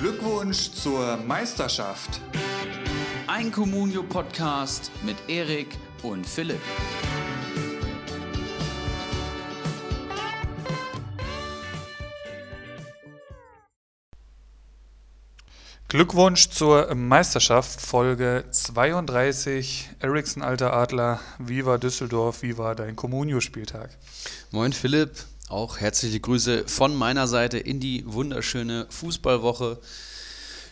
Glückwunsch zur Meisterschaft. Ein Communio-Podcast mit Erik und Philipp. Glückwunsch zur Meisterschaft, Folge 32. Ericsson, alter Adler, Viva Düsseldorf, Viva dein Communio-Spieltag. Moin Philipp, auch herzliche Grüße von meiner Seite in die wunderschöne Fußballwoche.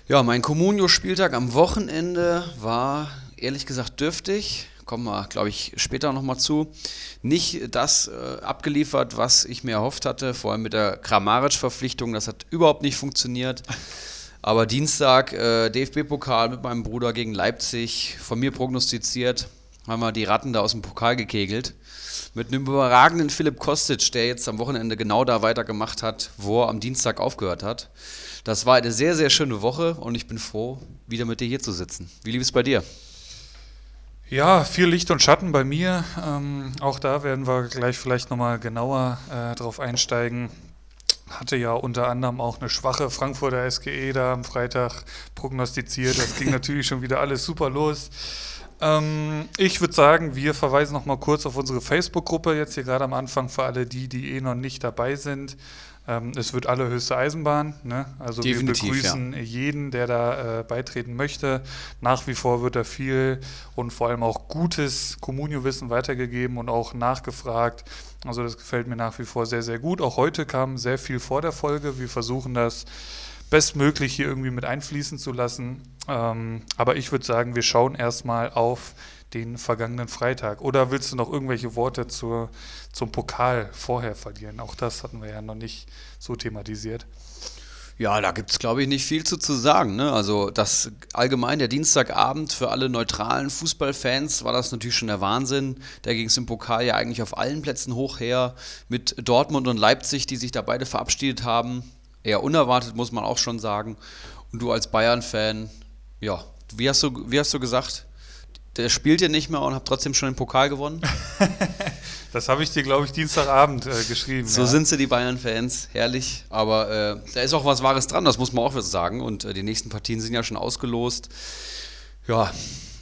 Ja, mein Communio-Spieltag am Wochenende war ehrlich gesagt dürftig. Kommen wir, glaube ich, später nochmal zu. Nicht das äh, abgeliefert, was ich mir erhofft hatte, vor allem mit der Kramaric-Verpflichtung. Das hat überhaupt nicht funktioniert. Aber Dienstag äh, DFB-Pokal mit meinem Bruder gegen Leipzig, von mir prognostiziert, haben wir die Ratten da aus dem Pokal gekegelt. Mit einem überragenden Philipp Kostic, der jetzt am Wochenende genau da weitergemacht hat, wo er am Dienstag aufgehört hat. Das war eine sehr, sehr schöne Woche und ich bin froh, wieder mit dir hier zu sitzen. Wie lief es bei dir? Ja, viel Licht und Schatten bei mir. Ähm, auch da werden wir gleich vielleicht nochmal genauer äh, drauf einsteigen hatte ja unter anderem auch eine schwache Frankfurter SGE da am Freitag prognostiziert. Das ging natürlich schon wieder alles super los. Ähm, ich würde sagen, wir verweisen noch mal kurz auf unsere Facebook-Gruppe jetzt hier gerade am Anfang für alle die, die eh noch nicht dabei sind. Ähm, es wird allerhöchste Eisenbahn. Ne? Also Definitiv, wir begrüßen ja. jeden, der da äh, beitreten möchte. Nach wie vor wird da viel und vor allem auch gutes Communio-Wissen weitergegeben und auch nachgefragt. Also das gefällt mir nach wie vor sehr, sehr gut. Auch heute kam sehr viel vor der Folge. Wir versuchen das bestmöglich hier irgendwie mit einfließen zu lassen. Ähm, aber ich würde sagen, wir schauen erstmal auf den vergangenen Freitag. Oder willst du noch irgendwelche Worte zur, zum Pokal vorher verlieren? Auch das hatten wir ja noch nicht so thematisiert. Ja, da gibt es, glaube ich, nicht viel zu, zu sagen. Ne? Also das allgemein, der Dienstagabend für alle neutralen Fußballfans war das natürlich schon der Wahnsinn. Da ging es im Pokal ja eigentlich auf allen Plätzen hoch her mit Dortmund und Leipzig, die sich da beide verabschiedet haben. Eher unerwartet, muss man auch schon sagen. Und du als Bayern-Fan, ja, wie hast, du, wie hast du gesagt? Der spielt ja nicht mehr und hat trotzdem schon den Pokal gewonnen. das habe ich dir, glaube ich, Dienstagabend äh, geschrieben. So ja. sind sie, die Bayern-Fans. Herrlich. Aber äh, da ist auch was Wahres dran, das muss man auch sagen. Und äh, die nächsten Partien sind ja schon ausgelost. Ja,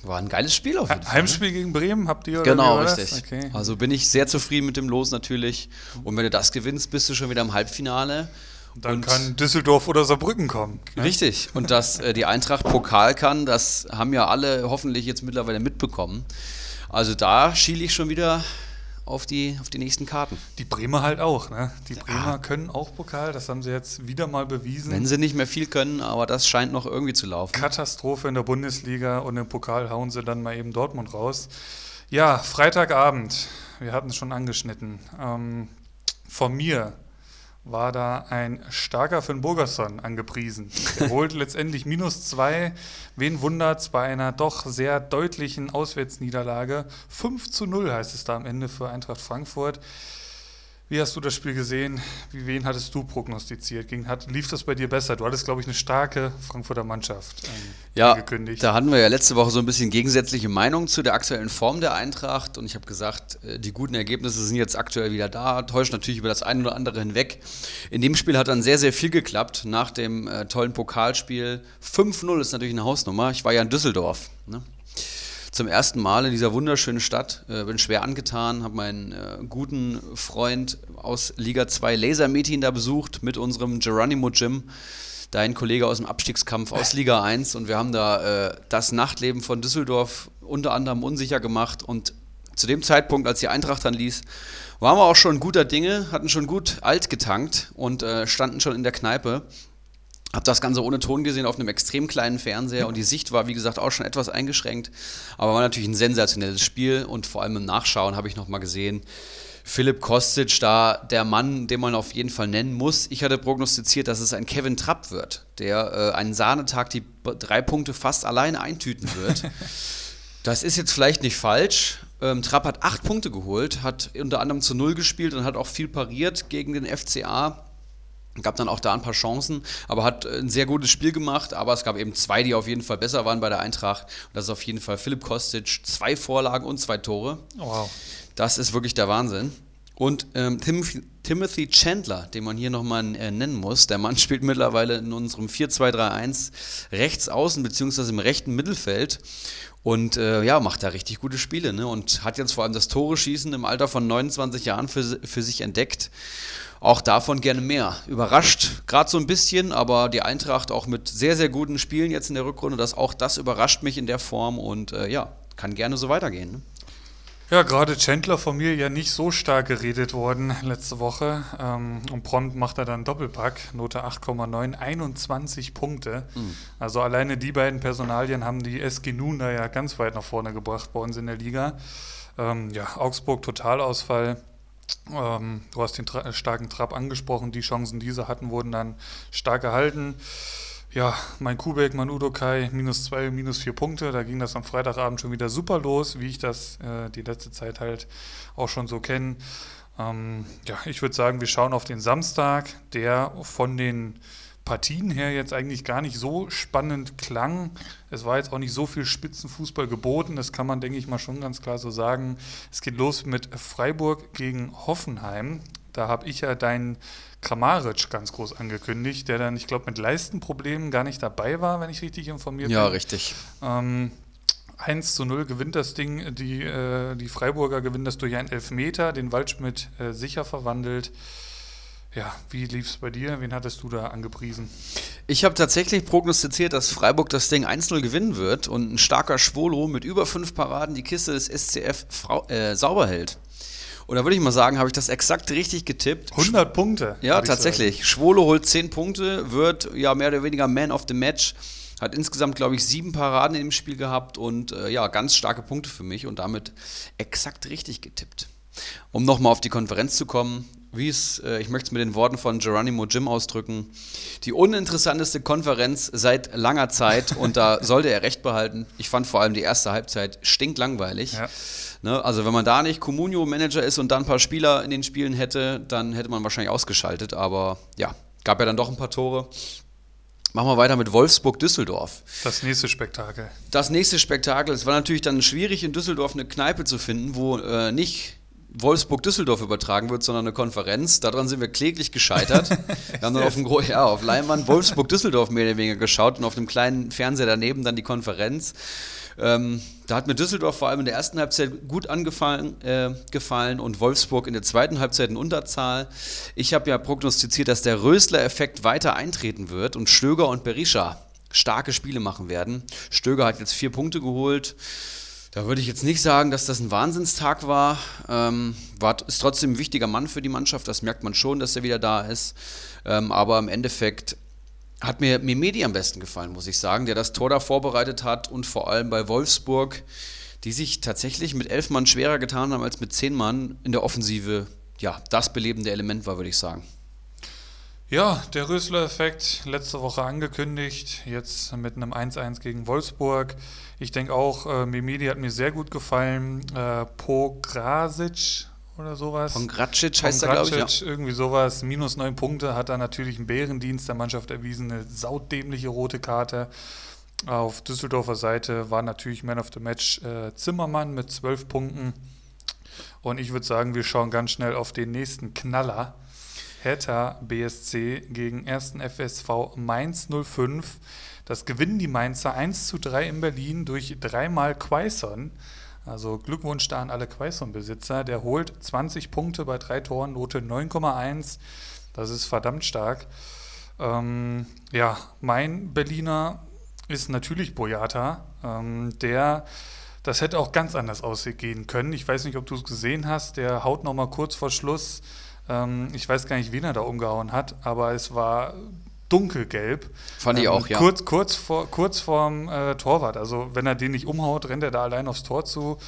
war ein geiles Spiel auf jeden Fall. Heimspiel ne? gegen Bremen habt ihr? Genau, richtig. Okay. Also bin ich sehr zufrieden mit dem Los natürlich. Und wenn du das gewinnst, bist du schon wieder im Halbfinale. Dann und kann Düsseldorf oder Saarbrücken kommen. Ne? Richtig. Und dass äh, die Eintracht Pokal kann, das haben ja alle hoffentlich jetzt mittlerweile mitbekommen. Also da schiele ich schon wieder auf die, auf die nächsten Karten. Die Bremer halt auch, ne? Die Bremer ja. können auch Pokal, das haben sie jetzt wieder mal bewiesen. Wenn sie nicht mehr viel können, aber das scheint noch irgendwie zu laufen. Katastrophe in der Bundesliga und im Pokal hauen sie dann mal eben Dortmund raus. Ja, Freitagabend, wir hatten es schon angeschnitten. Ähm, von mir war da ein starker Finn Burgerson angepriesen. Er holt letztendlich minus zwei. Wen wundert's bei einer doch sehr deutlichen Auswärtsniederlage? 5 zu 0 heißt es da am Ende für Eintracht Frankfurt. Wie hast du das Spiel gesehen? Wie, wen hattest du prognostiziert? Ging, hat, lief das bei dir besser? Du hattest, glaube ich, eine starke Frankfurter Mannschaft ähm, ja, angekündigt. Da hatten wir ja letzte Woche so ein bisschen gegensätzliche Meinungen zu der aktuellen Form der Eintracht. Und ich habe gesagt, äh, die guten Ergebnisse sind jetzt aktuell wieder da, täuscht natürlich über das eine oder andere hinweg. In dem Spiel hat dann sehr, sehr viel geklappt. Nach dem äh, tollen Pokalspiel 5-0 ist natürlich eine Hausnummer. Ich war ja in Düsseldorf. Ne? Zum ersten Mal in dieser wunderschönen Stadt. Äh, bin schwer angetan, habe meinen äh, guten Freund aus Liga 2 Laser Meeting da besucht mit unserem Geronimo Gym. Dein Kollege aus dem Abstiegskampf aus Liga 1 und wir haben da äh, das Nachtleben von Düsseldorf unter anderem unsicher gemacht und zu dem Zeitpunkt, als die Eintracht dann ließ, waren wir auch schon guter Dinge, hatten schon gut alt getankt und äh, standen schon in der Kneipe habe das Ganze ohne Ton gesehen auf einem extrem kleinen Fernseher und die Sicht war, wie gesagt, auch schon etwas eingeschränkt. Aber war natürlich ein sensationelles Spiel und vor allem im Nachschauen habe ich nochmal gesehen, Philipp Kostic da der Mann, den man auf jeden Fall nennen muss. Ich hatte prognostiziert, dass es ein Kevin Trapp wird, der äh, einen Sahnetag die drei Punkte fast alleine eintüten wird. das ist jetzt vielleicht nicht falsch. Ähm, Trapp hat acht Punkte geholt, hat unter anderem zu Null gespielt und hat auch viel pariert gegen den FCA. Gab dann auch da ein paar Chancen, aber hat ein sehr gutes Spiel gemacht. Aber es gab eben zwei, die auf jeden Fall besser waren bei der Eintracht. Und das ist auf jeden Fall Philipp Kostic, zwei Vorlagen und zwei Tore. Wow. Das ist wirklich der Wahnsinn. Und ähm, Tim, Timothy Chandler, den man hier nochmal äh, nennen muss. Der Mann spielt mittlerweile in unserem 4-2-3-1 rechts außen beziehungsweise im rechten Mittelfeld und äh, ja, macht da richtig gute Spiele ne? und hat jetzt vor allem das Tore schießen im Alter von 29 Jahren für, für sich entdeckt. Auch davon gerne mehr. Überrascht gerade so ein bisschen, aber die Eintracht auch mit sehr, sehr guten Spielen jetzt in der Rückrunde, das, auch das überrascht mich in der Form und äh, ja, kann gerne so weitergehen. Ne? Ja, gerade Chandler von mir ja nicht so stark geredet worden letzte Woche. Ähm, und prompt macht er dann Doppelpack, Note 8,9, 21 Punkte. Mhm. Also alleine die beiden Personalien haben die SG Nuna ja ganz weit nach vorne gebracht bei uns in der Liga. Ähm, ja, Augsburg Totalausfall. Ähm, du hast den tra starken Trab angesprochen. Die Chancen, die sie hatten, wurden dann stark gehalten. Ja, mein Kubek, mein Udokai, minus zwei, minus vier Punkte. Da ging das am Freitagabend schon wieder super los, wie ich das äh, die letzte Zeit halt auch schon so kenne. Ähm, ja, ich würde sagen, wir schauen auf den Samstag, der von den Partien her jetzt eigentlich gar nicht so spannend klang. Es war jetzt auch nicht so viel Spitzenfußball geboten, das kann man, denke ich mal, schon ganz klar so sagen. Es geht los mit Freiburg gegen Hoffenheim. Da habe ich ja deinen Kramaric ganz groß angekündigt, der dann, ich glaube, mit Leistenproblemen gar nicht dabei war, wenn ich richtig informiert ja, bin. Ja, richtig. Ähm, 1 zu 0 gewinnt das Ding, die, äh, die Freiburger gewinnen das durch einen Elfmeter, den Waldschmidt äh, sicher verwandelt. Ja, wie lief es bei dir? Wen hattest du da angepriesen? Ich habe tatsächlich prognostiziert, dass Freiburg das Ding 1-0 gewinnen wird und ein starker Schwolo mit über fünf Paraden die Kiste des SCF Frau, äh, sauber hält. Und da würde ich mal sagen, habe ich das exakt richtig getippt. 100 Punkte. Ja, tatsächlich. Schwolo holt 10 Punkte, wird ja mehr oder weniger Man of the Match. Hat insgesamt, glaube ich, sieben Paraden dem Spiel gehabt und äh, ja, ganz starke Punkte für mich und damit exakt richtig getippt. Um nochmal auf die Konferenz zu kommen, wie es, äh, ich möchte es mit den Worten von Geronimo Jim ausdrücken, die uninteressanteste Konferenz seit langer Zeit und da sollte er recht behalten. Ich fand vor allem die erste Halbzeit stinklangweilig. Ja. Ne, also wenn man da nicht Comunio-Manager ist und dann ein paar Spieler in den Spielen hätte, dann hätte man wahrscheinlich ausgeschaltet. Aber ja, gab ja dann doch ein paar Tore. Machen wir weiter mit Wolfsburg-Düsseldorf. Das nächste Spektakel. Das nächste Spektakel. Es war natürlich dann schwierig, in Düsseldorf eine Kneipe zu finden, wo äh, nicht Wolfsburg-Düsseldorf übertragen wird, sondern eine Konferenz. Daran sind wir kläglich gescheitert. wir haben dann auf, dem ja, auf Leinwand Wolfsburg-Düsseldorf mehr oder weniger geschaut und auf dem kleinen Fernseher daneben dann die Konferenz. Ähm, da hat mir Düsseldorf vor allem in der ersten Halbzeit gut angefallen äh, gefallen und Wolfsburg in der zweiten Halbzeit in Unterzahl. Ich habe ja prognostiziert, dass der Rösler-Effekt weiter eintreten wird und Stöger und Berisha starke Spiele machen werden. Stöger hat jetzt vier Punkte geholt. Da würde ich jetzt nicht sagen, dass das ein Wahnsinnstag war. Ähm, war ist trotzdem ein wichtiger Mann für die Mannschaft, das merkt man schon, dass er wieder da ist. Ähm, aber im Endeffekt hat mir Mimedi am besten gefallen, muss ich sagen, der das Tor da vorbereitet hat und vor allem bei Wolfsburg, die sich tatsächlich mit elf Mann schwerer getan haben als mit zehn Mann in der Offensive, ja, das belebende Element war, würde ich sagen. Ja, der Rösler-Effekt, letzte Woche angekündigt, jetzt mit einem 1-1 gegen Wolfsburg. Ich denke auch, äh, Mimedi hat mir sehr gut gefallen. Äh, Pograsic oder sowas. Von Gracic heißt er, glaube ich. Ja. Irgendwie sowas. Minus neun Punkte hat er natürlich einen Bärendienst der Mannschaft erwiesen. Eine saudämliche rote Karte. Auf Düsseldorfer Seite war natürlich Man of the Match äh, Zimmermann mit zwölf Punkten. Und ich würde sagen, wir schauen ganz schnell auf den nächsten Knaller. Hertha BSC gegen 1. FSV Mainz 05. Das gewinnen die Mainzer 1 zu 3 in Berlin durch dreimal Quaison. Also Glückwunsch da an alle Quaison-Besitzer. Der holt 20 Punkte bei drei Toren, Note 9,1. Das ist verdammt stark. Ähm, ja, mein Berliner ist natürlich Boyata. Ähm, der, das hätte auch ganz anders aussehen können. Ich weiß nicht, ob du es gesehen hast. Der haut nochmal kurz vor Schluss. Ähm, ich weiß gar nicht, wen er da umgehauen hat, aber es war dunkelgelb. Fand ich ähm, auch, ja. Kurz, kurz, vor, kurz vorm äh, Torwart. Also wenn er den nicht umhaut, rennt er da allein aufs Tor zu.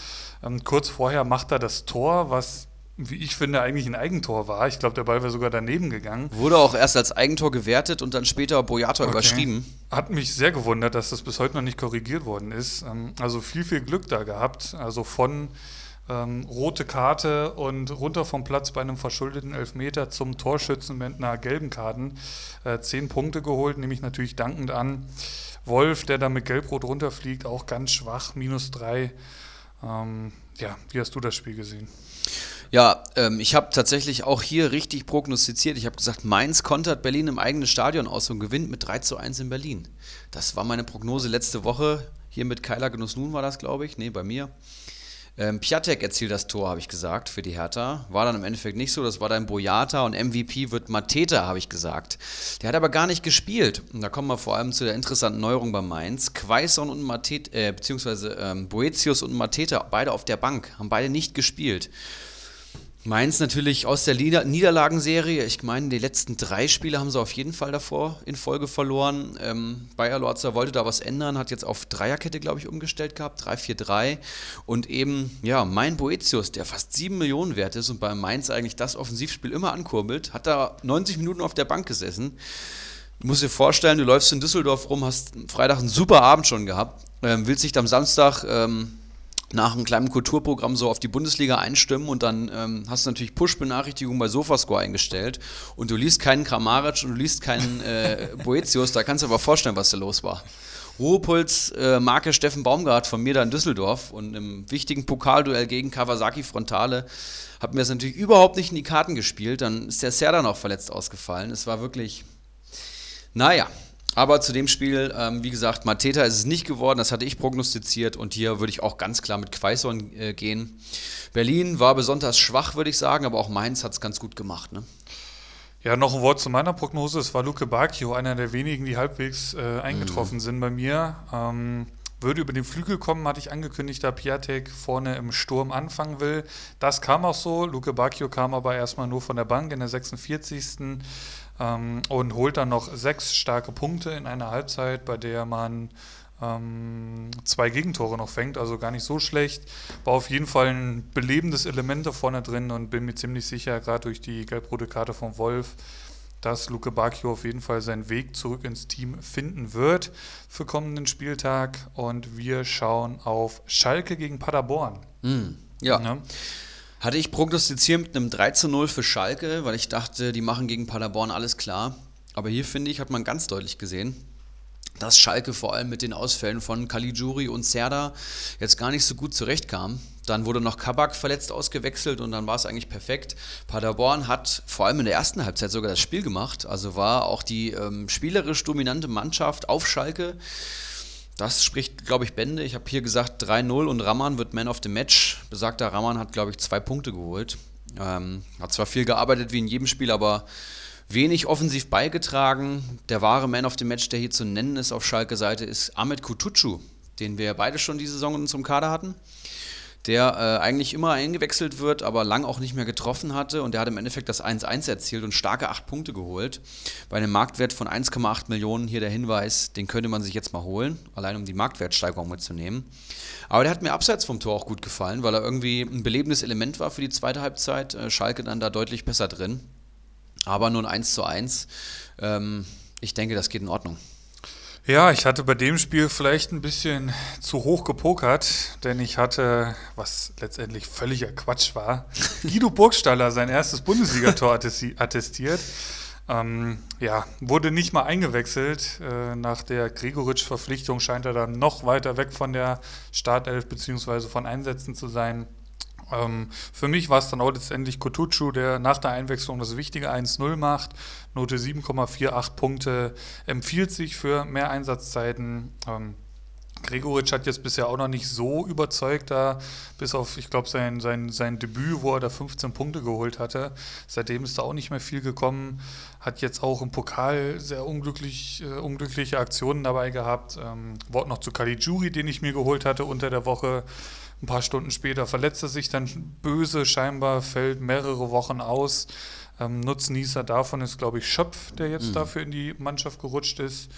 Ähm, kurz vorher macht er das Tor, was wie ich finde, eigentlich ein Eigentor war. Ich glaube, der Ball wäre sogar daneben gegangen. Wurde auch erst als Eigentor gewertet und dann später Boyata okay. überschrieben. Hat mich sehr gewundert, dass das bis heute noch nicht korrigiert worden ist. Ähm, also viel, viel Glück da gehabt. Also von ähm, rote Karte und runter vom Platz bei einem verschuldeten Elfmeter zum Torschützen mit einer gelben Karten. Äh, zehn Punkte geholt, nehme ich natürlich dankend an. Wolf, der da mit Gelb-Rot runterfliegt, auch ganz schwach, minus drei. Ähm, ja, wie hast du das Spiel gesehen? Ja, ähm, ich habe tatsächlich auch hier richtig prognostiziert. Ich habe gesagt, Mainz kontert Berlin im eigenen Stadion aus und gewinnt mit 3 zu 1 in Berlin. Das war meine Prognose letzte Woche. Hier mit Keiler Genuss Nun war das, glaube ich. Nee, bei mir. Ähm, Piatek erzielt das Tor, habe ich gesagt, für die Hertha. War dann im Endeffekt nicht so. Das war dann Boyata und MVP wird Mateta, habe ich gesagt. Der hat aber gar nicht gespielt. Und da kommen wir vor allem zu der interessanten Neuerung bei Mainz. Quaison und Mateta, äh, beziehungsweise ähm, Boetius und Mateta, beide auf der Bank, haben beide nicht gespielt. Mainz natürlich aus der Lieder Niederlagenserie. Ich meine, die letzten drei Spiele haben sie auf jeden Fall davor in Folge verloren. Ähm, Bayer Lorzer wollte da was ändern, hat jetzt auf Dreierkette, glaube ich, umgestellt gehabt. 3-4-3. Und eben, ja, mein Boetius, der fast 7 Millionen wert ist und bei Mainz eigentlich das Offensivspiel immer ankurbelt, hat da 90 Minuten auf der Bank gesessen. Du musst dir vorstellen, du läufst in Düsseldorf rum, hast Freitag einen super Abend schon gehabt, ähm, willst dich am Samstag. Ähm, nach einem kleinen Kulturprogramm so auf die Bundesliga einstimmen und dann ähm, hast du natürlich Push-Benachrichtigungen bei Sofascore eingestellt und du liest keinen Kramaric und du liest keinen äh, Boetius, da kannst du aber vorstellen, was da los war. Ruhepuls äh, Marke Steffen Baumgart von mir da in Düsseldorf und im wichtigen Pokalduell gegen Kawasaki Frontale hat mir das natürlich überhaupt nicht in die Karten gespielt. Dann ist der Serda noch verletzt ausgefallen. Es war wirklich, naja, aber zu dem Spiel, ähm, wie gesagt, Mateta ist es nicht geworden, das hatte ich prognostiziert und hier würde ich auch ganz klar mit Quaison äh, gehen. Berlin war besonders schwach, würde ich sagen, aber auch Mainz hat es ganz gut gemacht. Ne? Ja, noch ein Wort zu meiner Prognose. Es war Luke Bacchio, einer der wenigen, die halbwegs äh, eingetroffen mhm. sind bei mir. Ähm, würde über den Flügel kommen, hatte ich angekündigt, da Piatek vorne im Sturm anfangen will. Das kam auch so. Luke Bacchio kam aber erstmal nur von der Bank in der 46 ähm, und holt dann noch sechs starke Punkte in einer Halbzeit, bei der man ähm, zwei Gegentore noch fängt, also gar nicht so schlecht. War auf jeden Fall ein belebendes Element da vorne drin und bin mir ziemlich sicher, gerade durch die gelb-rote Karte von Wolf, dass Luke Bacchio auf jeden Fall seinen Weg zurück ins Team finden wird für kommenden Spieltag. Und wir schauen auf Schalke gegen Paderborn. Mm, ja. ja. Hatte ich prognostiziert mit einem 3 zu 0 für Schalke, weil ich dachte, die machen gegen Paderborn alles klar. Aber hier finde ich, hat man ganz deutlich gesehen, dass Schalke vor allem mit den Ausfällen von Caligiuri und Serda jetzt gar nicht so gut zurechtkam. Dann wurde noch Kabak verletzt ausgewechselt und dann war es eigentlich perfekt. Paderborn hat vor allem in der ersten Halbzeit sogar das Spiel gemacht, also war auch die ähm, spielerisch dominante Mannschaft auf Schalke. Das spricht, glaube ich, Bände. Ich habe hier gesagt 3-0 und Raman wird Man of the Match. Besagter Raman hat, glaube ich, zwei Punkte geholt. Ähm, hat zwar viel gearbeitet wie in jedem Spiel, aber wenig offensiv beigetragen. Der wahre Man of the Match, der hier zu nennen ist auf Schalke-Seite, ist Ahmed Kutucu, den wir beide schon diese Saison in unserem Kader hatten der äh, eigentlich immer eingewechselt wird, aber lang auch nicht mehr getroffen hatte. Und der hat im Endeffekt das 1-1 erzielt und starke 8 Punkte geholt. Bei einem Marktwert von 1,8 Millionen hier der Hinweis, den könnte man sich jetzt mal holen, allein um die Marktwertsteigerung mitzunehmen. Aber der hat mir abseits vom Tor auch gut gefallen, weil er irgendwie ein belebendes Element war für die zweite Halbzeit. Äh, Schalke dann da deutlich besser drin. Aber nur ein 1 zu 1. Ähm, ich denke, das geht in Ordnung. Ja, ich hatte bei dem Spiel vielleicht ein bisschen zu hoch gepokert, denn ich hatte, was letztendlich völliger Quatsch war, Guido Burgstaller sein erstes Bundesligator attestiert. Ähm, ja, wurde nicht mal eingewechselt. Äh, nach der Gregoritsch-Verpflichtung scheint er dann noch weiter weg von der Startelf bzw. von Einsätzen zu sein. Ähm, für mich war es dann auch letztendlich Kotucu, der nach der Einwechslung das wichtige 1-0 macht. Note 7,48 Punkte empfiehlt sich für mehr Einsatzzeiten. Ähm, Gregoritsch hat jetzt bisher auch noch nicht so überzeugt, da bis auf, ich glaube, sein, sein, sein Debüt, wo er da 15 Punkte geholt hatte. Seitdem ist da auch nicht mehr viel gekommen. Hat jetzt auch im Pokal sehr unglücklich, äh, unglückliche Aktionen dabei gehabt. Ähm, Wort noch zu Caligiuri, den ich mir geholt hatte unter der Woche. Ein paar Stunden später verletzt er sich dann böse, scheinbar fällt mehrere Wochen aus. Ähm, Nutznießer davon ist, glaube ich, Schöpf, der jetzt mhm. dafür in die Mannschaft gerutscht ist.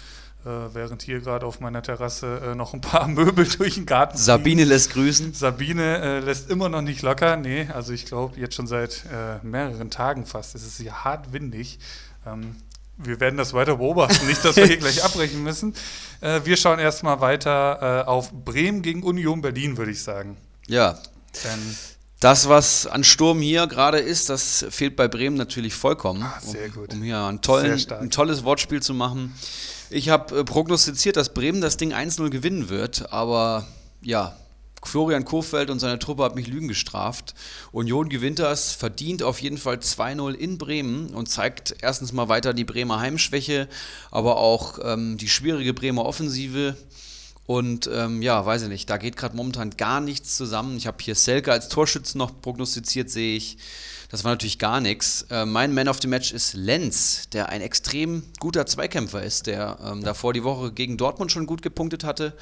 Äh, während hier gerade auf meiner Terrasse äh, noch ein paar Möbel durch den Garten Sabine fliegen. lässt grüßen. Sabine äh, lässt immer noch nicht locker. Nee, also ich glaube jetzt schon seit äh, mehreren Tagen fast. Es ist hier hart windig. Ähm, wir werden das weiter beobachten, nicht, dass wir hier gleich abbrechen müssen. Äh, wir schauen erstmal weiter äh, auf Bremen gegen Union Berlin, würde ich sagen. Ja. Denn das, was an Sturm hier gerade ist, das fehlt bei Bremen natürlich vollkommen. Ah, sehr gut. Um, um hier ein, tollen, ein, tolles Wortspiel zu machen. Ich habe äh, prognostiziert, dass Bremen das Ding 1-0 gewinnen wird, aber ja, Florian Kofeld und seine Truppe hat mich Lügen gestraft. Union gewinnt das, verdient auf jeden Fall 2-0 in Bremen und zeigt erstens mal weiter die Bremer Heimschwäche, aber auch ähm, die schwierige Bremer Offensive. Und ähm, ja, weiß ich nicht, da geht gerade momentan gar nichts zusammen. Ich habe hier Selke als Torschützen noch prognostiziert, sehe ich. Das war natürlich gar nichts. Äh, mein Man of the Match ist Lenz, der ein extrem guter Zweikämpfer ist, der ähm, davor die Woche gegen Dortmund schon gut gepunktet hatte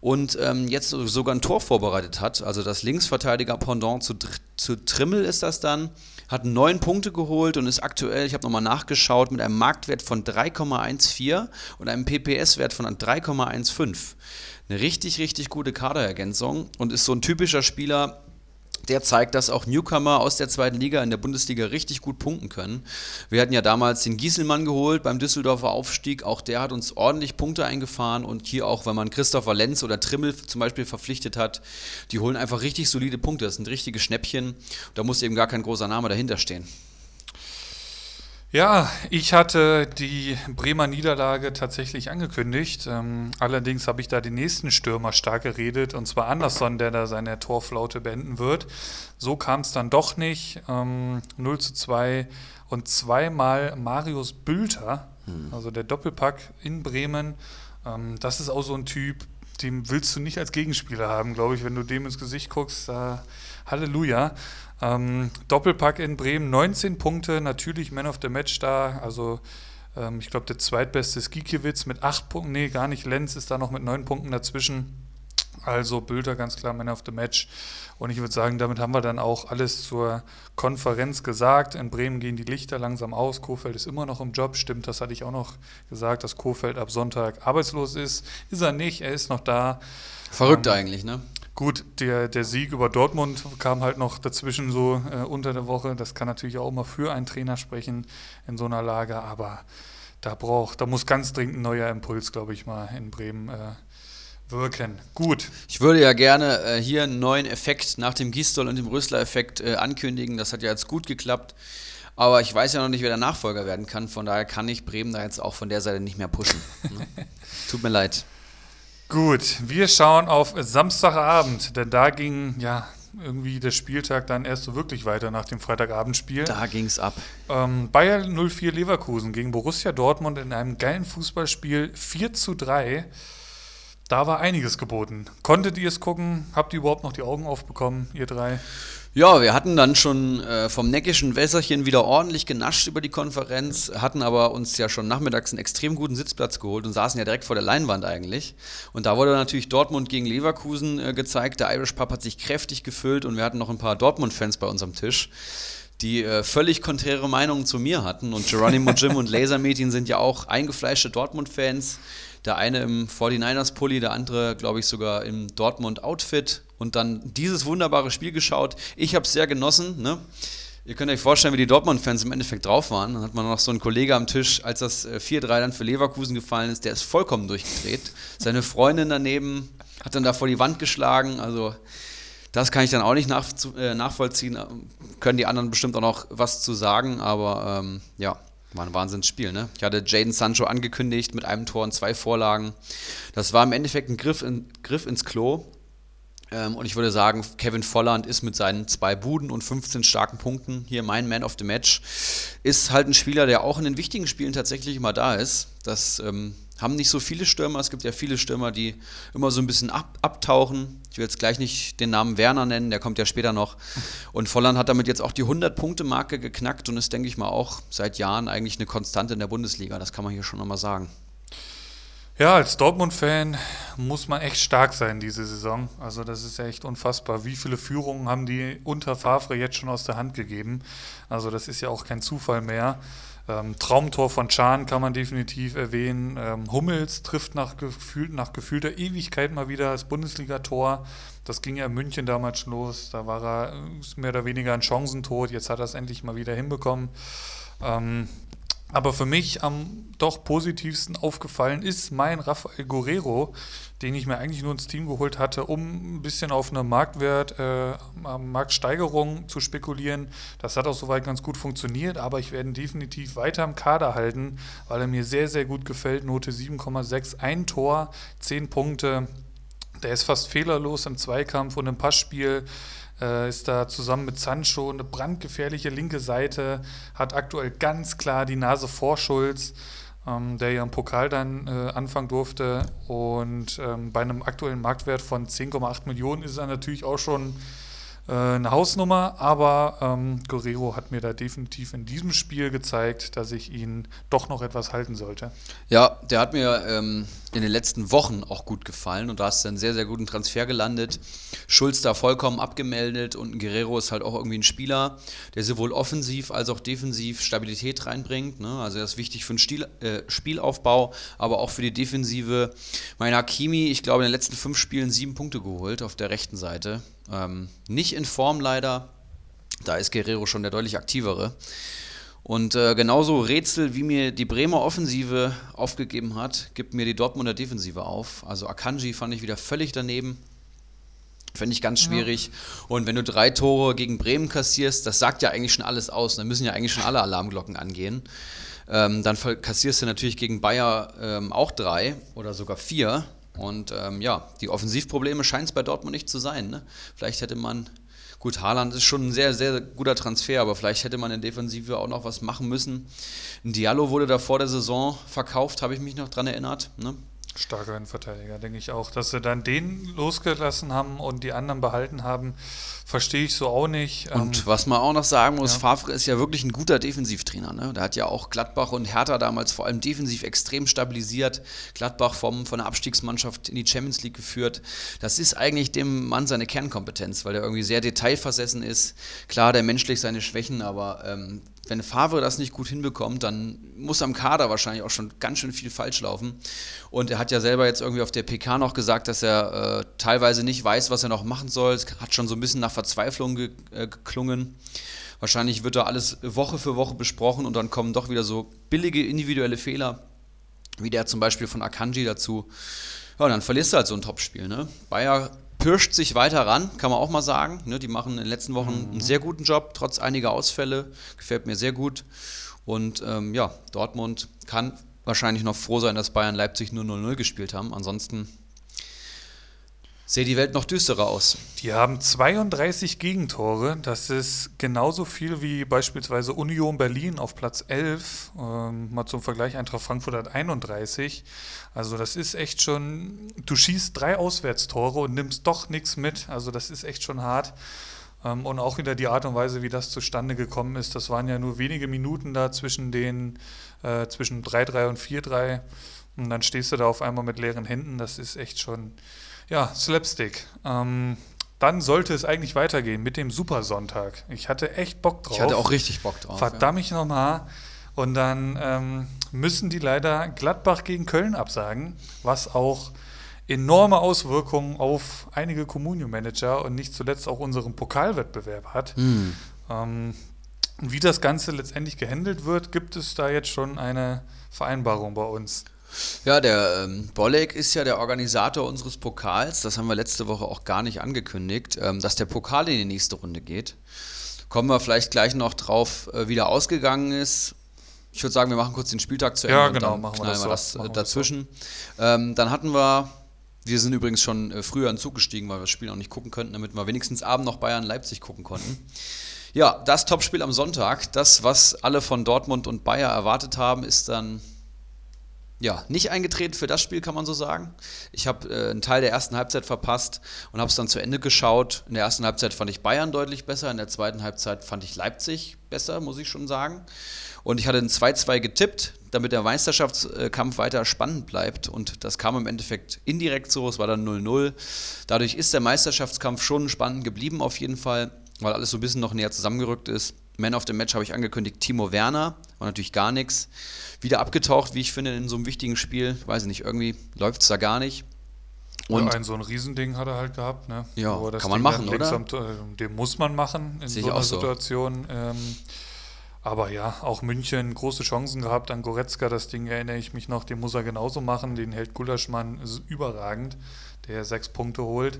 und ähm, jetzt sogar ein Tor vorbereitet hat. Also das Linksverteidiger-Pendant zu, zu Trimmel ist das dann. Hat neun Punkte geholt und ist aktuell, ich habe nochmal nachgeschaut, mit einem Marktwert von 3,14 und einem PPS-Wert von 3,15. Eine richtig, richtig gute Kaderergänzung und ist so ein typischer Spieler, der zeigt, dass auch Newcomer aus der zweiten Liga in der Bundesliga richtig gut punkten können. Wir hatten ja damals den Gieselmann geholt beim Düsseldorfer Aufstieg. Auch der hat uns ordentlich Punkte eingefahren. Und hier auch, wenn man Christopher Lenz oder Trimmel zum Beispiel verpflichtet hat, die holen einfach richtig solide Punkte. Das sind richtige Schnäppchen. Da muss eben gar kein großer Name dahinter stehen. Ja, ich hatte die Bremer Niederlage tatsächlich angekündigt. Ähm, allerdings habe ich da den nächsten Stürmer stark geredet, und zwar Anderson, der da seine Torflaute beenden wird. So kam es dann doch nicht. Ähm, 0 zu 2 und zweimal Marius Bülter, hm. also der Doppelpack in Bremen. Ähm, das ist auch so ein Typ, den willst du nicht als Gegenspieler haben, glaube ich, wenn du dem ins Gesicht guckst. Äh, Halleluja. Ähm, Doppelpack in Bremen, 19 Punkte, natürlich Man of the Match da. Also ähm, ich glaube, der zweitbeste ist Gikiewicz mit 8 Punkten. Nee, gar nicht. Lenz ist da noch mit 9 Punkten dazwischen. Also Bülter ganz klar Man of the Match. Und ich würde sagen, damit haben wir dann auch alles zur Konferenz gesagt. In Bremen gehen die Lichter langsam aus. Kofeld ist immer noch im Job. Stimmt, das hatte ich auch noch gesagt, dass Kofeld ab Sonntag arbeitslos ist. Ist er nicht, er ist noch da. Verrückt ähm, eigentlich, ne? Gut, der, der Sieg über Dortmund kam halt noch dazwischen so äh, unter der Woche. Das kann natürlich auch immer für einen Trainer sprechen in so einer Lage, aber da braucht, da muss ganz dringend ein neuer Impuls, glaube ich, mal in Bremen äh, wirken. Gut. Ich würde ja gerne äh, hier einen neuen Effekt nach dem Gistol und dem Rösler-Effekt äh, ankündigen. Das hat ja jetzt gut geklappt. Aber ich weiß ja noch nicht, wer der Nachfolger werden kann. Von daher kann ich Bremen da jetzt auch von der Seite nicht mehr pushen. Ne? Tut mir leid. Gut, wir schauen auf Samstagabend, denn da ging ja irgendwie der Spieltag dann erst so wirklich weiter nach dem Freitagabendspiel. Da ging es ab. Ähm, Bayer 04 Leverkusen gegen Borussia Dortmund in einem geilen Fußballspiel 4 zu 3. Da war einiges geboten. Konntet ihr es gucken? Habt ihr überhaupt noch die Augen aufbekommen, ihr drei? Ja, wir hatten dann schon äh, vom neckischen Wässerchen wieder ordentlich genascht über die Konferenz, hatten aber uns ja schon nachmittags einen extrem guten Sitzplatz geholt und saßen ja direkt vor der Leinwand eigentlich. Und da wurde natürlich Dortmund gegen Leverkusen äh, gezeigt. Der Irish Pub hat sich kräftig gefüllt und wir hatten noch ein paar Dortmund-Fans bei uns am Tisch die äh, völlig konträre Meinungen zu mir hatten. Und Geronimo Jim und Lasermeeting sind ja auch eingefleischte Dortmund-Fans. Der eine im 49ers-Pulli, der andere, glaube ich, sogar im Dortmund-Outfit und dann dieses wunderbare Spiel geschaut. Ich habe es sehr genossen. Ne? Ihr könnt euch vorstellen, wie die Dortmund-Fans im Endeffekt drauf waren. Dann hat man noch so einen Kollege am Tisch, als das 4-3 äh, dann für Leverkusen gefallen ist, der ist vollkommen durchgedreht. Seine Freundin daneben hat dann da vor die Wand geschlagen. Also das kann ich dann auch nicht äh, nachvollziehen. Können die anderen bestimmt auch noch was zu sagen, aber ähm, ja, war ein Wahnsinnsspiel. Ne? Ich hatte Jaden Sancho angekündigt mit einem Tor und zwei Vorlagen. Das war im Endeffekt ein Griff, in, Griff ins Klo. Ähm, und ich würde sagen, Kevin Volland ist mit seinen zwei Buden und 15 starken Punkten hier mein Man of the Match. Ist halt ein Spieler, der auch in den wichtigen Spielen tatsächlich immer da ist. Das ähm, haben nicht so viele Stürmer. Es gibt ja viele Stürmer, die immer so ein bisschen ab, abtauchen. Ich will jetzt gleich nicht den Namen Werner nennen, der kommt ja später noch. Und Volland hat damit jetzt auch die 100-Punkte-Marke geknackt und ist, denke ich mal, auch seit Jahren eigentlich eine Konstante in der Bundesliga. Das kann man hier schon nochmal sagen. Ja, als Dortmund-Fan muss man echt stark sein diese Saison. Also das ist echt unfassbar. Wie viele Führungen haben die unter Favre jetzt schon aus der Hand gegeben? Also das ist ja auch kein Zufall mehr. Ähm, Traumtor von Chan kann man definitiv erwähnen. Ähm, Hummels trifft nach, gefühl, nach gefühlter Ewigkeit mal wieder das Bundesligator. Das ging ja in München damals schon los. Da war er äh, mehr oder weniger ein Chancentod. Jetzt hat er es endlich mal wieder hinbekommen. Ähm, aber für mich am doch positivsten aufgefallen ist mein Rafael Guerrero, den ich mir eigentlich nur ins Team geholt hatte, um ein bisschen auf eine Marktwert, äh, Marktsteigerung zu spekulieren. Das hat auch soweit ganz gut funktioniert, aber ich werde ihn definitiv weiter im Kader halten, weil er mir sehr, sehr gut gefällt. Note 7,6, ein Tor, 10 Punkte Der ist fast fehlerlos im Zweikampf und im Passspiel. Äh, ist da zusammen mit Sancho eine brandgefährliche linke Seite, hat aktuell ganz klar die Nase vor Schulz, ähm, der ja im Pokal dann äh, anfangen durfte. Und ähm, bei einem aktuellen Marktwert von 10,8 Millionen ist er natürlich auch schon äh, eine Hausnummer, aber ähm, Guerrero hat mir da definitiv in diesem Spiel gezeigt, dass ich ihn doch noch etwas halten sollte. Ja, der hat mir ähm, in den letzten Wochen auch gut gefallen und da hast du einen sehr, sehr guten Transfer gelandet. Schulz da vollkommen abgemeldet und Guerrero ist halt auch irgendwie ein Spieler, der sowohl offensiv als auch defensiv Stabilität reinbringt. Ne? Also das ist wichtig für den Stil, äh, Spielaufbau, aber auch für die Defensive. Mein Hakimi, ich glaube, in den letzten fünf Spielen sieben Punkte geholt auf der rechten Seite. Ähm, nicht in Form leider. Da ist Guerrero schon der deutlich aktivere. Und äh, genauso Rätsel, wie mir die Bremer Offensive aufgegeben hat, gibt mir die Dortmunder Defensive auf. Also Akanji fand ich wieder völlig daneben. Fände ich ganz schwierig. Ja. Und wenn du drei Tore gegen Bremen kassierst, das sagt ja eigentlich schon alles aus. Dann müssen ja eigentlich schon alle Alarmglocken angehen. Ähm, dann kassierst du natürlich gegen Bayer ähm, auch drei oder sogar vier. Und ähm, ja, die Offensivprobleme scheinen es bei Dortmund nicht zu sein. Ne? Vielleicht hätte man, gut, Haaland ist schon ein sehr, sehr guter Transfer, aber vielleicht hätte man in Defensive auch noch was machen müssen. Ein Diallo wurde da vor der Saison verkauft, habe ich mich noch dran erinnert. Ne? Starker Innenverteidiger, denke ich auch. Dass sie dann den losgelassen haben und die anderen behalten haben, verstehe ich so auch nicht. Und ähm, was man auch noch sagen muss, ja. Favre ist ja wirklich ein guter Defensivtrainer. Ne? Der hat ja auch Gladbach und Hertha damals vor allem defensiv extrem stabilisiert. Gladbach vom, von der Abstiegsmannschaft in die Champions League geführt. Das ist eigentlich dem Mann seine Kernkompetenz, weil er irgendwie sehr detailversessen ist. Klar, der menschlich seine Schwächen, aber ähm, wenn Favre das nicht gut hinbekommt, dann muss am Kader wahrscheinlich auch schon ganz schön viel falsch laufen. Und er hat ja selber jetzt irgendwie auf der PK noch gesagt, dass er äh, teilweise nicht weiß, was er noch machen soll. Es hat schon so ein bisschen nach Verzweiflung ge äh, geklungen. Wahrscheinlich wird da alles Woche für Woche besprochen und dann kommen doch wieder so billige individuelle Fehler, wie der zum Beispiel von Akanji dazu. Ja, und dann verlierst du halt so ein Topspiel. Ne? Bayer pirscht sich weiter ran, kann man auch mal sagen. Ne, die machen in den letzten Wochen mhm. einen sehr guten Job, trotz einiger Ausfälle. Gefällt mir sehr gut. Und ähm, ja, Dortmund kann wahrscheinlich noch froh sein, dass Bayern Leipzig nur 0-0 gespielt haben. Ansonsten Sehe die Welt noch düsterer aus. Die haben 32 Gegentore. Das ist genauso viel wie beispielsweise Union Berlin auf Platz 11. Ähm, mal zum Vergleich, Eintracht Frankfurt hat 31. Also das ist echt schon, du schießt drei Auswärtstore und nimmst doch nichts mit. Also das ist echt schon hart. Ähm, und auch wieder die Art und Weise, wie das zustande gekommen ist. Das waren ja nur wenige Minuten da zwischen den, äh, zwischen 3-3 und 4-3. Und dann stehst du da auf einmal mit leeren Händen. Das ist echt schon ja, Slapstick. Ähm, dann sollte es eigentlich weitergehen mit dem Supersonntag. Ich hatte echt Bock drauf. Ich hatte auch richtig Bock drauf. Verdammt ja. nochmal. Und dann ähm, müssen die leider Gladbach gegen Köln absagen, was auch enorme Auswirkungen auf einige Communio-Manager und nicht zuletzt auch unseren Pokalwettbewerb hat. Mhm. Ähm, wie das Ganze letztendlich gehandelt wird, gibt es da jetzt schon eine Vereinbarung bei uns. Ja, der ähm, Bolek ist ja der Organisator unseres Pokals. Das haben wir letzte Woche auch gar nicht angekündigt, ähm, dass der Pokal in die nächste Runde geht. Kommen wir vielleicht gleich noch drauf, äh, wie der ausgegangen ist. Ich würde sagen, wir machen kurz den Spieltag zu Ende ja, genau, und dann knallen wir das, so. wir das dazwischen. So. Ähm, dann hatten wir, wir sind übrigens schon äh, früher in Zug gestiegen, weil wir das Spiel noch nicht gucken könnten, damit wir wenigstens Abend noch Bayern-Leipzig gucken konnten. Ja, das Topspiel am Sonntag, das, was alle von Dortmund und Bayer erwartet haben, ist dann ja, nicht eingetreten für das Spiel, kann man so sagen. Ich habe äh, einen Teil der ersten Halbzeit verpasst und habe es dann zu Ende geschaut. In der ersten Halbzeit fand ich Bayern deutlich besser, in der zweiten Halbzeit fand ich Leipzig besser, muss ich schon sagen. Und ich hatte ein 2-2 getippt, damit der Meisterschaftskampf weiter spannend bleibt. Und das kam im Endeffekt indirekt so, es war dann 0-0. Dadurch ist der Meisterschaftskampf schon spannend geblieben, auf jeden Fall, weil alles so ein bisschen noch näher zusammengerückt ist. Man of the Match habe ich angekündigt, Timo Werner, war natürlich gar nichts. Wieder abgetaucht, wie ich finde, in so einem wichtigen Spiel. Weiß ich nicht, irgendwie läuft es da gar nicht. Und ja, ein so ein Riesending hat er halt gehabt, ne? Ja, kann man machen, oder? Am, äh, den muss man machen in Sehe so einer Situation. So. Ähm, aber ja, auch München große Chancen gehabt an Goretzka, das Ding erinnere ich mich noch, den muss er genauso machen. Den hält Gulaschmann überragend, der sechs Punkte holt.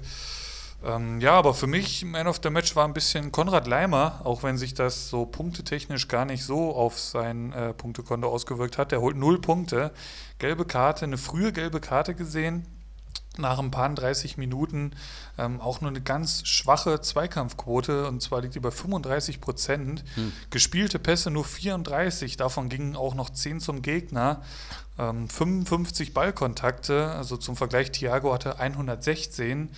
Ähm, ja, aber für mich, Man of the Match war ein bisschen Konrad Leimer, auch wenn sich das so punktetechnisch gar nicht so auf sein äh, Punktekonto ausgewirkt hat. Der holt null Punkte. Gelbe Karte, eine frühe gelbe Karte gesehen. Nach ein paar 30 Minuten ähm, auch nur eine ganz schwache Zweikampfquote und zwar liegt die bei 35 Prozent. Hm. Gespielte Pässe nur 34, davon gingen auch noch 10 zum Gegner. Ähm, 55 Ballkontakte, also zum Vergleich, Thiago hatte 116.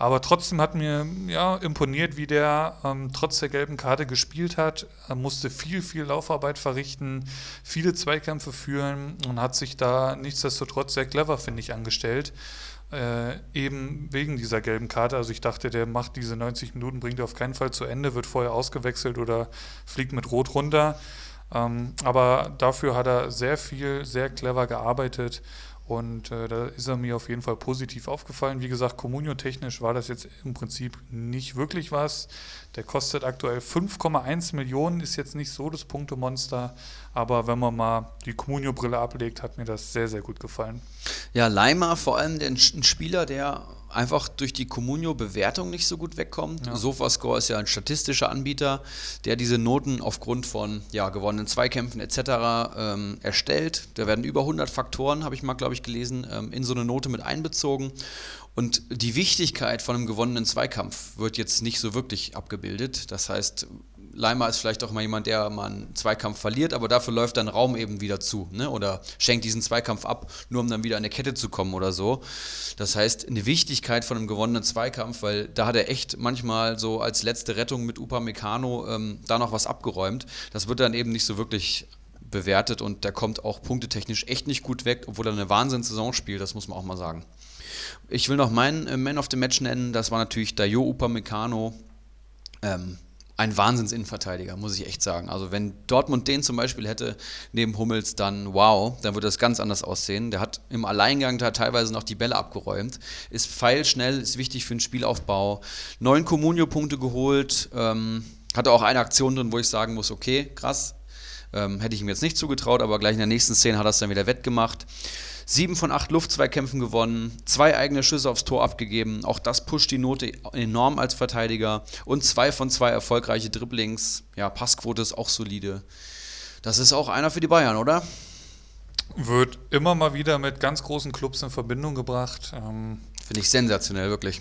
Aber trotzdem hat mir ja, imponiert, wie der ähm, trotz der gelben Karte gespielt hat. Er musste viel, viel Laufarbeit verrichten, viele Zweikämpfe führen und hat sich da nichtsdestotrotz sehr clever, finde ich, angestellt. Äh, eben wegen dieser gelben Karte. Also ich dachte, der macht diese 90 Minuten, bringt er auf keinen Fall zu Ende, wird vorher ausgewechselt oder fliegt mit Rot runter. Ähm, aber dafür hat er sehr viel, sehr clever gearbeitet und äh, da ist er mir auf jeden Fall positiv aufgefallen. Wie gesagt, Communio-technisch war das jetzt im Prinzip nicht wirklich was. Der kostet aktuell 5,1 Millionen, ist jetzt nicht so das Punktemonster, aber wenn man mal die Communio-Brille ablegt, hat mir das sehr, sehr gut gefallen. Ja, Leimer vor allem ein Spieler, der einfach durch die Communio-Bewertung nicht so gut wegkommt. Ja. Sofascore ist ja ein statistischer Anbieter, der diese Noten aufgrund von ja, gewonnenen Zweikämpfen etc. Ähm, erstellt. Da werden über 100 Faktoren, habe ich mal, glaube ich, gelesen, ähm, in so eine Note mit einbezogen. Und die Wichtigkeit von einem gewonnenen Zweikampf wird jetzt nicht so wirklich abgebildet. Das heißt, Leimer ist vielleicht auch mal jemand, der mal einen Zweikampf verliert, aber dafür läuft dann Raum eben wieder zu. Ne? Oder schenkt diesen Zweikampf ab, nur um dann wieder an der Kette zu kommen oder so. Das heißt, eine Wichtigkeit von einem gewonnenen Zweikampf, weil da hat er echt manchmal so als letzte Rettung mit Upamecano ähm, da noch was abgeräumt. Das wird dann eben nicht so wirklich bewertet und der kommt auch punktetechnisch echt nicht gut weg, obwohl er eine Wahnsinnssaison spielt, das muss man auch mal sagen. Ich will noch meinen äh, Man of the Match nennen, das war natürlich Dayo Upamecano. Ähm, ein Wahnsinns-Innenverteidiger, muss ich echt sagen. Also wenn Dortmund den zum Beispiel hätte neben Hummels, dann wow, dann würde das ganz anders aussehen. Der hat im Alleingang da teilweise noch die Bälle abgeräumt, ist feilschnell, ist wichtig für den Spielaufbau. Neun Comunio-Punkte geholt, ähm, hatte auch eine Aktion drin, wo ich sagen muss, okay, krass, ähm, hätte ich ihm jetzt nicht zugetraut, aber gleich in der nächsten Szene hat er es dann wieder wettgemacht. Sieben von acht Luftzweikämpfen gewonnen, zwei eigene Schüsse aufs Tor abgegeben. Auch das pusht die Note enorm als Verteidiger. Und zwei von zwei erfolgreiche Dribblings. Ja, Passquote ist auch solide. Das ist auch einer für die Bayern, oder? Wird immer mal wieder mit ganz großen Clubs in Verbindung gebracht. Ähm, Finde ich sensationell, wirklich.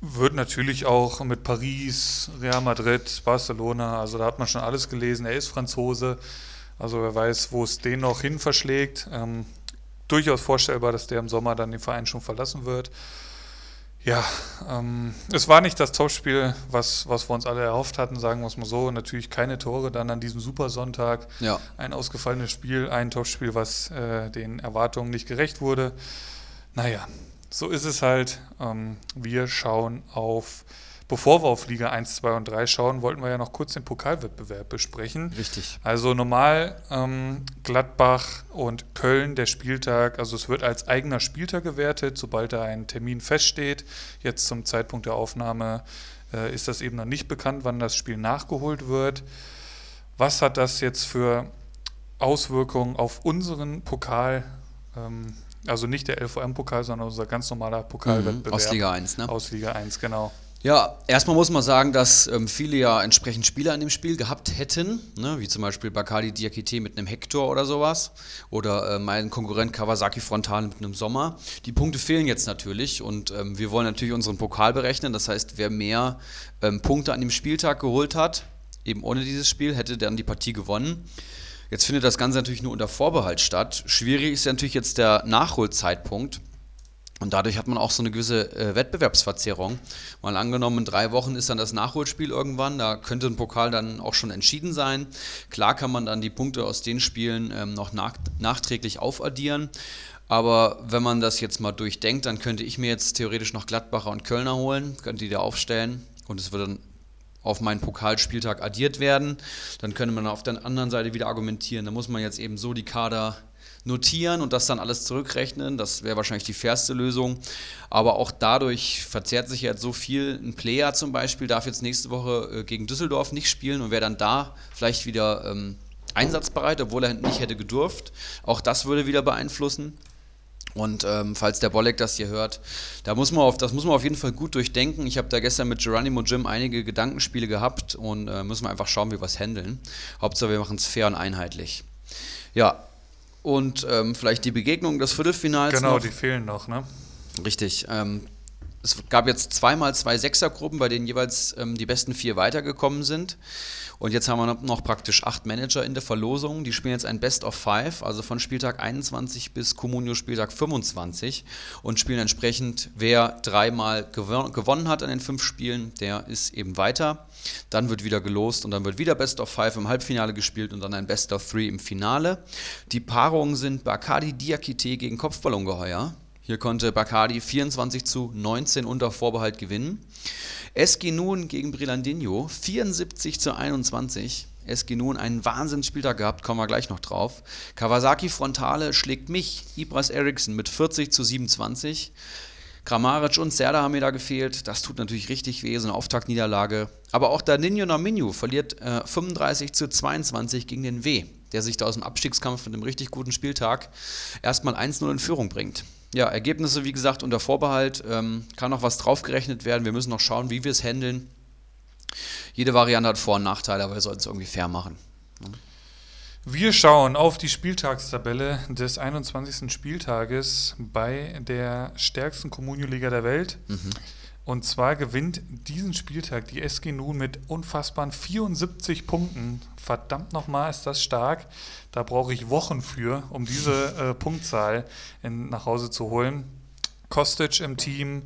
Wird natürlich auch mit Paris, Real Madrid, Barcelona, also da hat man schon alles gelesen. Er ist Franzose, also wer weiß, wo es den noch hin verschlägt. Ähm, durchaus vorstellbar, dass der im Sommer dann den Verein schon verlassen wird. Ja, ähm, es war nicht das Topspiel, was, was wir uns alle erhofft hatten, sagen wir es mal so. Natürlich keine Tore dann an diesem Supersonntag. Ja. Ein ausgefallenes Spiel, ein Topspiel, was äh, den Erwartungen nicht gerecht wurde. Naja, so ist es halt. Ähm, wir schauen auf Bevor wir auf Liga 1, 2 und 3 schauen, wollten wir ja noch kurz den Pokalwettbewerb besprechen. Richtig. Also normal ähm, Gladbach und Köln, der Spieltag, also es wird als eigener Spieltag gewertet, sobald da ein Termin feststeht. Jetzt zum Zeitpunkt der Aufnahme äh, ist das eben noch nicht bekannt, wann das Spiel nachgeholt wird. Was hat das jetzt für Auswirkungen auf unseren Pokal? Ähm, also nicht der LVM-Pokal, sondern unser ganz normaler Pokalwettbewerb. Mhm, aus Liga 1, ne? Aus Liga 1, genau. Ja, erstmal muss man sagen, dass ähm, viele ja entsprechend Spieler in dem Spiel gehabt hätten, ne, wie zum Beispiel Bakali Diakite mit einem Hector oder sowas oder äh, mein Konkurrent Kawasaki Frontal mit einem Sommer. Die Punkte fehlen jetzt natürlich und ähm, wir wollen natürlich unseren Pokal berechnen. Das heißt, wer mehr ähm, Punkte an dem Spieltag geholt hat, eben ohne dieses Spiel, hätte dann die Partie gewonnen. Jetzt findet das Ganze natürlich nur unter Vorbehalt statt. Schwierig ist ja natürlich jetzt der Nachholzeitpunkt. Und dadurch hat man auch so eine gewisse äh, Wettbewerbsverzerrung. Mal angenommen, in drei Wochen ist dann das Nachholspiel irgendwann, da könnte ein Pokal dann auch schon entschieden sein. Klar kann man dann die Punkte aus den Spielen ähm, noch nach, nachträglich aufaddieren. Aber wenn man das jetzt mal durchdenkt, dann könnte ich mir jetzt theoretisch noch Gladbacher und Kölner holen, könnte die da aufstellen und es würde dann auf meinen Pokalspieltag addiert werden. Dann könnte man auf der anderen Seite wieder argumentieren, da muss man jetzt eben so die Kader notieren und das dann alles zurückrechnen. Das wäre wahrscheinlich die fairste Lösung. Aber auch dadurch verzerrt sich jetzt so viel. Ein Player zum Beispiel darf jetzt nächste Woche äh, gegen Düsseldorf nicht spielen und wäre dann da vielleicht wieder ähm, einsatzbereit, obwohl er nicht hätte gedurft. Auch das würde wieder beeinflussen. Und ähm, falls der Bolek das hier hört, da muss man auf, das muss man auf jeden Fall gut durchdenken. Ich habe da gestern mit Geronimo Jim einige Gedankenspiele gehabt und äh, müssen wir einfach schauen, wie wir es handeln. Hauptsache, wir machen es fair und einheitlich. Ja, und ähm, vielleicht die Begegnung des Viertelfinals. Genau, noch. die fehlen noch, ne? Richtig. Ähm, es gab jetzt zweimal zwei Sechsergruppen, bei denen jeweils ähm, die besten vier weitergekommen sind. Und jetzt haben wir noch praktisch acht Manager in der Verlosung. Die spielen jetzt ein Best of Five, also von Spieltag 21 bis Comunio Spieltag 25 und spielen entsprechend, wer dreimal gewon gewonnen hat an den fünf Spielen, der ist eben weiter. Dann wird wieder gelost und dann wird wieder Best of Five im Halbfinale gespielt und dann ein Best of Three im Finale. Die Paarungen sind Bakadi Diakite gegen Kopfballongeheuer. Hier konnte Bacardi 24 zu 19 unter Vorbehalt gewinnen. SG Nun gegen Brillandinho 74 zu 21. SG Nun einen Wahnsinnsspieltag gehabt, kommen wir gleich noch drauf. Kawasaki Frontale schlägt mich, Ibras Eriksson, mit 40 zu 27. Kramaric und Serda haben mir da gefehlt. Das tut natürlich richtig weh, so eine Auftaktniederlage. Aber auch der Ninjo Naminyu verliert äh, 35 zu 22 gegen den W, der sich da aus dem Abstiegskampf mit einem richtig guten Spieltag erstmal 1-0 in Führung bringt. Ja, Ergebnisse, wie gesagt, unter Vorbehalt. Ähm, kann noch was draufgerechnet werden. Wir müssen noch schauen, wie wir es handeln. Jede Variante hat Vor- und Nachteile, aber wir sollten es irgendwie fair machen. Wir schauen auf die Spieltagstabelle des 21. Spieltages bei der stärksten Kommunio-Liga der Welt. Mhm. Und zwar gewinnt diesen Spieltag die SG nun mit unfassbaren 74 Punkten. Verdammt nochmal, ist das stark. Da brauche ich Wochen für, um diese äh, Punktzahl in, nach Hause zu holen. Kostic im Team,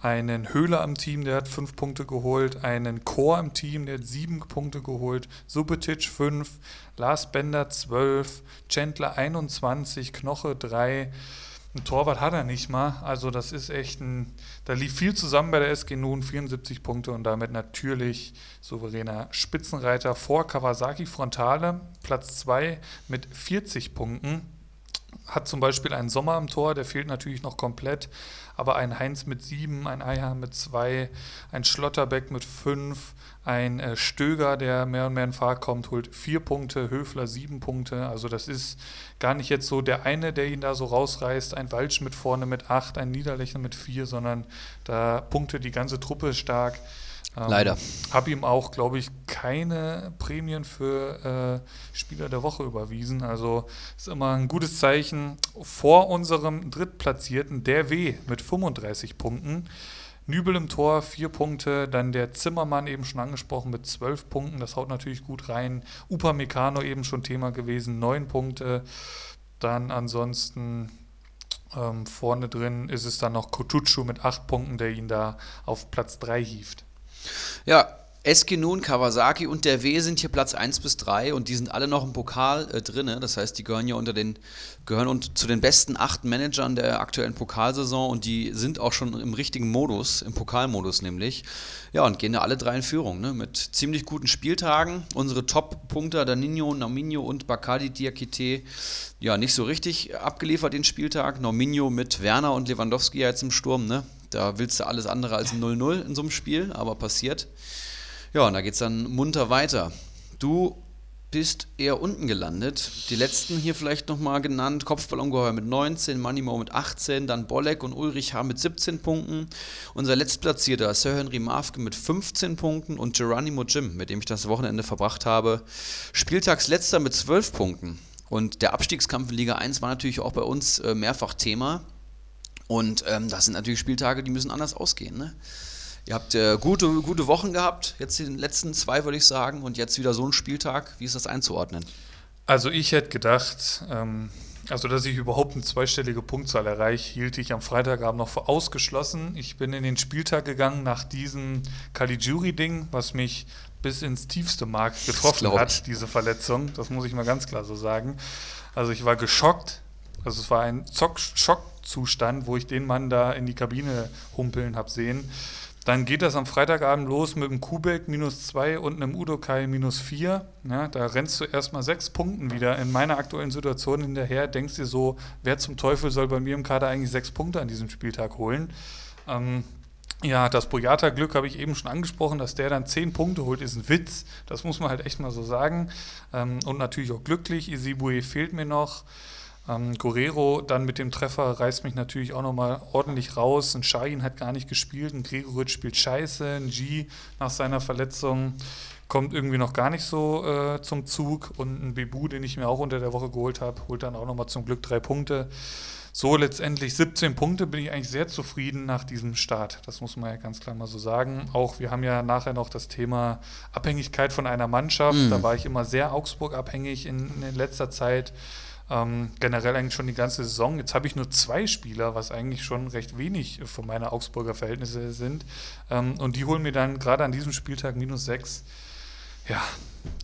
einen Höhler im Team, der hat fünf Punkte geholt, einen Chor im Team, der hat sieben Punkte geholt, Subotic fünf, Lars Bender zwölf, Chandler 21, Knoche drei. Ein Torwart hat er nicht mal. Also das ist echt ein, da lief viel zusammen bei der SG Nun, 74 Punkte und damit natürlich souveräner Spitzenreiter vor Kawasaki Frontale, Platz 2 mit 40 Punkten. Hat zum Beispiel einen Sommer im Tor, der fehlt natürlich noch komplett, aber ein Heinz mit 7, ein Eihahn mit 2, ein Schlotterbeck mit 5, ein äh, Stöger, der mehr und mehr in Fahrt kommt, holt vier Punkte, Höfler sieben Punkte. Also das ist gar nicht jetzt so der eine, der ihn da so rausreißt, ein Walsch mit vorne mit acht, ein Niederlechner mit vier, sondern da punkte die ganze Truppe stark. Ähm, Leider. Habe ihm auch, glaube ich, keine Prämien für äh, Spieler der Woche überwiesen. Also ist immer ein gutes Zeichen vor unserem Drittplatzierten, der W mit 35 Punkten. Nübel im Tor, vier Punkte. Dann der Zimmermann eben schon angesprochen mit zwölf Punkten. Das haut natürlich gut rein. Upamecano eben schon Thema gewesen, neun Punkte. Dann ansonsten ähm, vorne drin ist es dann noch Kotucu mit acht Punkten, der ihn da auf Platz drei hieft. Ja, Eskinun, Kawasaki und der W sind hier Platz 1 bis 3 und die sind alle noch im Pokal äh, drin. Das heißt, die gehören ja unter den, gehören und zu den besten acht Managern der aktuellen Pokalsaison und die sind auch schon im richtigen Modus, im Pokalmodus nämlich. Ja, und gehen da alle drei in Führung, ne? Mit ziemlich guten Spieltagen. Unsere Top-Punkter, Danino, Naminho und Bacardi Diakite, ja, nicht so richtig abgeliefert den Spieltag. Naminho mit Werner und Lewandowski jetzt im Sturm, ne? Da willst du alles andere als 0-0 in so einem Spiel, aber passiert. Ja, und da geht es dann munter weiter. Du bist eher unten gelandet. Die letzten hier vielleicht nochmal genannt: Kopfballongeheuer mit 19, Manimo mit 18, dann Bolek und Ulrich haben mit 17 Punkten. Unser letztplatzierter Sir Henry Mafke mit 15 Punkten und Geronimo Jim, mit dem ich das Wochenende verbracht habe, Spieltagsletzter mit 12 Punkten. Und der Abstiegskampf in Liga 1 war natürlich auch bei uns äh, mehrfach Thema. Und ähm, das sind natürlich Spieltage, die müssen anders ausgehen. Ne? Ihr habt äh, gute, gute Wochen gehabt, jetzt die letzten zwei, würde ich sagen, und jetzt wieder so ein Spieltag. Wie ist das einzuordnen? Also ich hätte gedacht, ähm, also dass ich überhaupt eine zweistellige Punktzahl erreiche, hielt ich am Freitagabend noch für ausgeschlossen. Ich bin in den Spieltag gegangen nach diesem Caligiuri-Ding, was mich bis ins tiefste Mark getroffen hat, diese Verletzung. Das muss ich mal ganz klar so sagen. Also ich war geschockt. Also es war ein Schockzustand, wo ich den Mann da in die Kabine humpeln habe sehen. Dann geht das am Freitagabend los mit einem Kubek minus 2 und einem Udokai minus 4. Ja, da rennst du erstmal sechs Punkten wieder in meiner aktuellen Situation hinterher. Denkst dir so, wer zum Teufel soll bei mir im Kader eigentlich sechs Punkte an diesem Spieltag holen? Ähm, ja, das Boyata-Glück habe ich eben schon angesprochen, dass der dann zehn Punkte holt, ist ein Witz. Das muss man halt echt mal so sagen. Ähm, und natürlich auch glücklich. Isibue fehlt mir noch. Ähm, Guerrero dann mit dem Treffer reißt mich natürlich auch nochmal ordentlich raus. Ein Shahin hat gar nicht gespielt, ein Gregoritsch spielt scheiße, ein G nach seiner Verletzung kommt irgendwie noch gar nicht so äh, zum Zug und ein Bebu, den ich mir auch unter der Woche geholt habe, holt dann auch nochmal zum Glück drei Punkte. so letztendlich 17 Punkte bin ich eigentlich sehr zufrieden nach diesem Start. Das muss man ja ganz klar mal so sagen. Auch wir haben ja nachher noch das Thema Abhängigkeit von einer Mannschaft. Mhm. Da war ich immer sehr Augsburg abhängig in, in letzter Zeit. Ähm, generell eigentlich schon die ganze Saison. Jetzt habe ich nur zwei Spieler, was eigentlich schon recht wenig für meine Augsburger Verhältnisse sind. Ähm, und die holen mir dann gerade an diesem Spieltag minus sechs. Ja,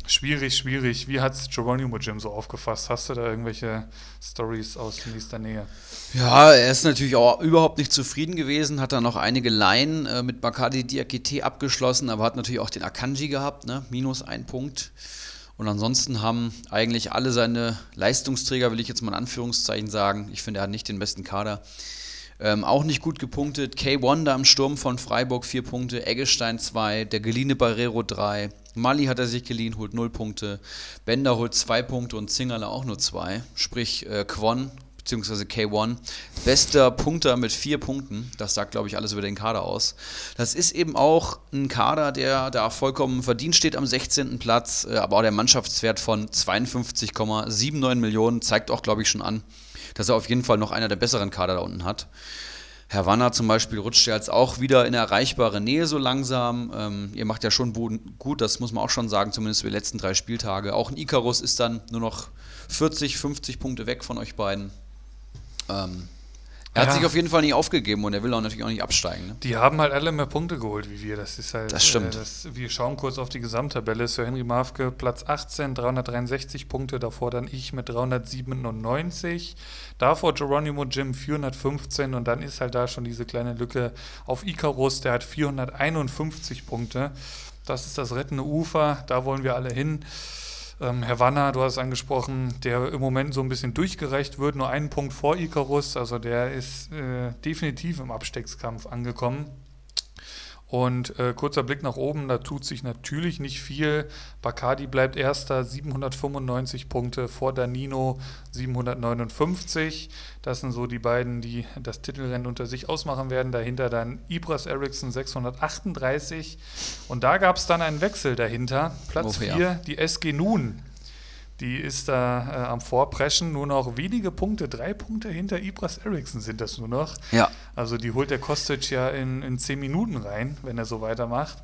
schwierig, schwierig. Wie hat es Geronimo Jim so aufgefasst? Hast du da irgendwelche Stories aus nächster Nähe? Ja, er ist natürlich auch überhaupt nicht zufrieden gewesen, hat dann noch einige Laien äh, mit Bakadi Diakite abgeschlossen, aber hat natürlich auch den Akanji gehabt, ne? minus ein Punkt. Und ansonsten haben eigentlich alle seine Leistungsträger, will ich jetzt mal in Anführungszeichen sagen, ich finde, er hat nicht den besten Kader, ähm, auch nicht gut gepunktet. K1 da im Sturm von Freiburg 4 Punkte, Eggestein 2, der geliehene Barrero 3, Mali hat er sich geliehen, holt 0 Punkte, Bender holt 2 Punkte und Zingerle auch nur 2. Sprich, äh, Kwon bzw. K1, bester Punkter mit 4 Punkten. Das sagt, glaube ich, alles über den Kader aus. Das ist eben auch ein Kader, der da vollkommen verdient steht am 16. Platz, äh, aber auch der Mannschaftswert von 52,79 Millionen zeigt auch, glaube ich, schon an, dass er auf jeden Fall noch einer der besseren Kader da unten hat. Herr Wanner zum Beispiel rutscht ja jetzt auch wieder in erreichbare Nähe so langsam. Ähm, ihr macht ja schon gut, das muss man auch schon sagen, zumindest für die letzten drei Spieltage. Auch ein Icarus ist dann nur noch 40, 50 Punkte weg von euch beiden. Ähm, er hat sich auf jeden Fall nicht aufgegeben und er will auch natürlich auch nicht absteigen. Ne? Die haben halt alle mehr Punkte geholt wie wir. Das ist halt. Das stimmt. Äh, das, wir schauen kurz auf die Gesamttabelle. Sir Henry Mafke Platz 18, 363 Punkte. Davor dann ich mit 397. Davor Geronimo Jim 415 und dann ist halt da schon diese kleine Lücke auf Icarus. Der hat 451 Punkte. Das ist das rettende Ufer. Da wollen wir alle hin. Ähm, Herr Wanner, du hast es angesprochen, der im Moment so ein bisschen durchgereicht wird, nur einen Punkt vor Icarus, also der ist äh, definitiv im Abstiegskampf angekommen. Und äh, kurzer Blick nach oben, da tut sich natürlich nicht viel. Bacardi bleibt erster, 795 Punkte vor Danino 759. Das sind so die beiden, die das Titelrennen unter sich ausmachen werden. Dahinter dann Ibras Eriksson 638. Und da gab es dann einen Wechsel dahinter. Platz 4, ja. die SG Nun die ist da äh, am Vorpreschen. Nur noch wenige Punkte, drei Punkte hinter Ibras Eriksson sind das nur noch. Ja. Also die holt der Kostic ja in, in zehn Minuten rein, wenn er so weitermacht.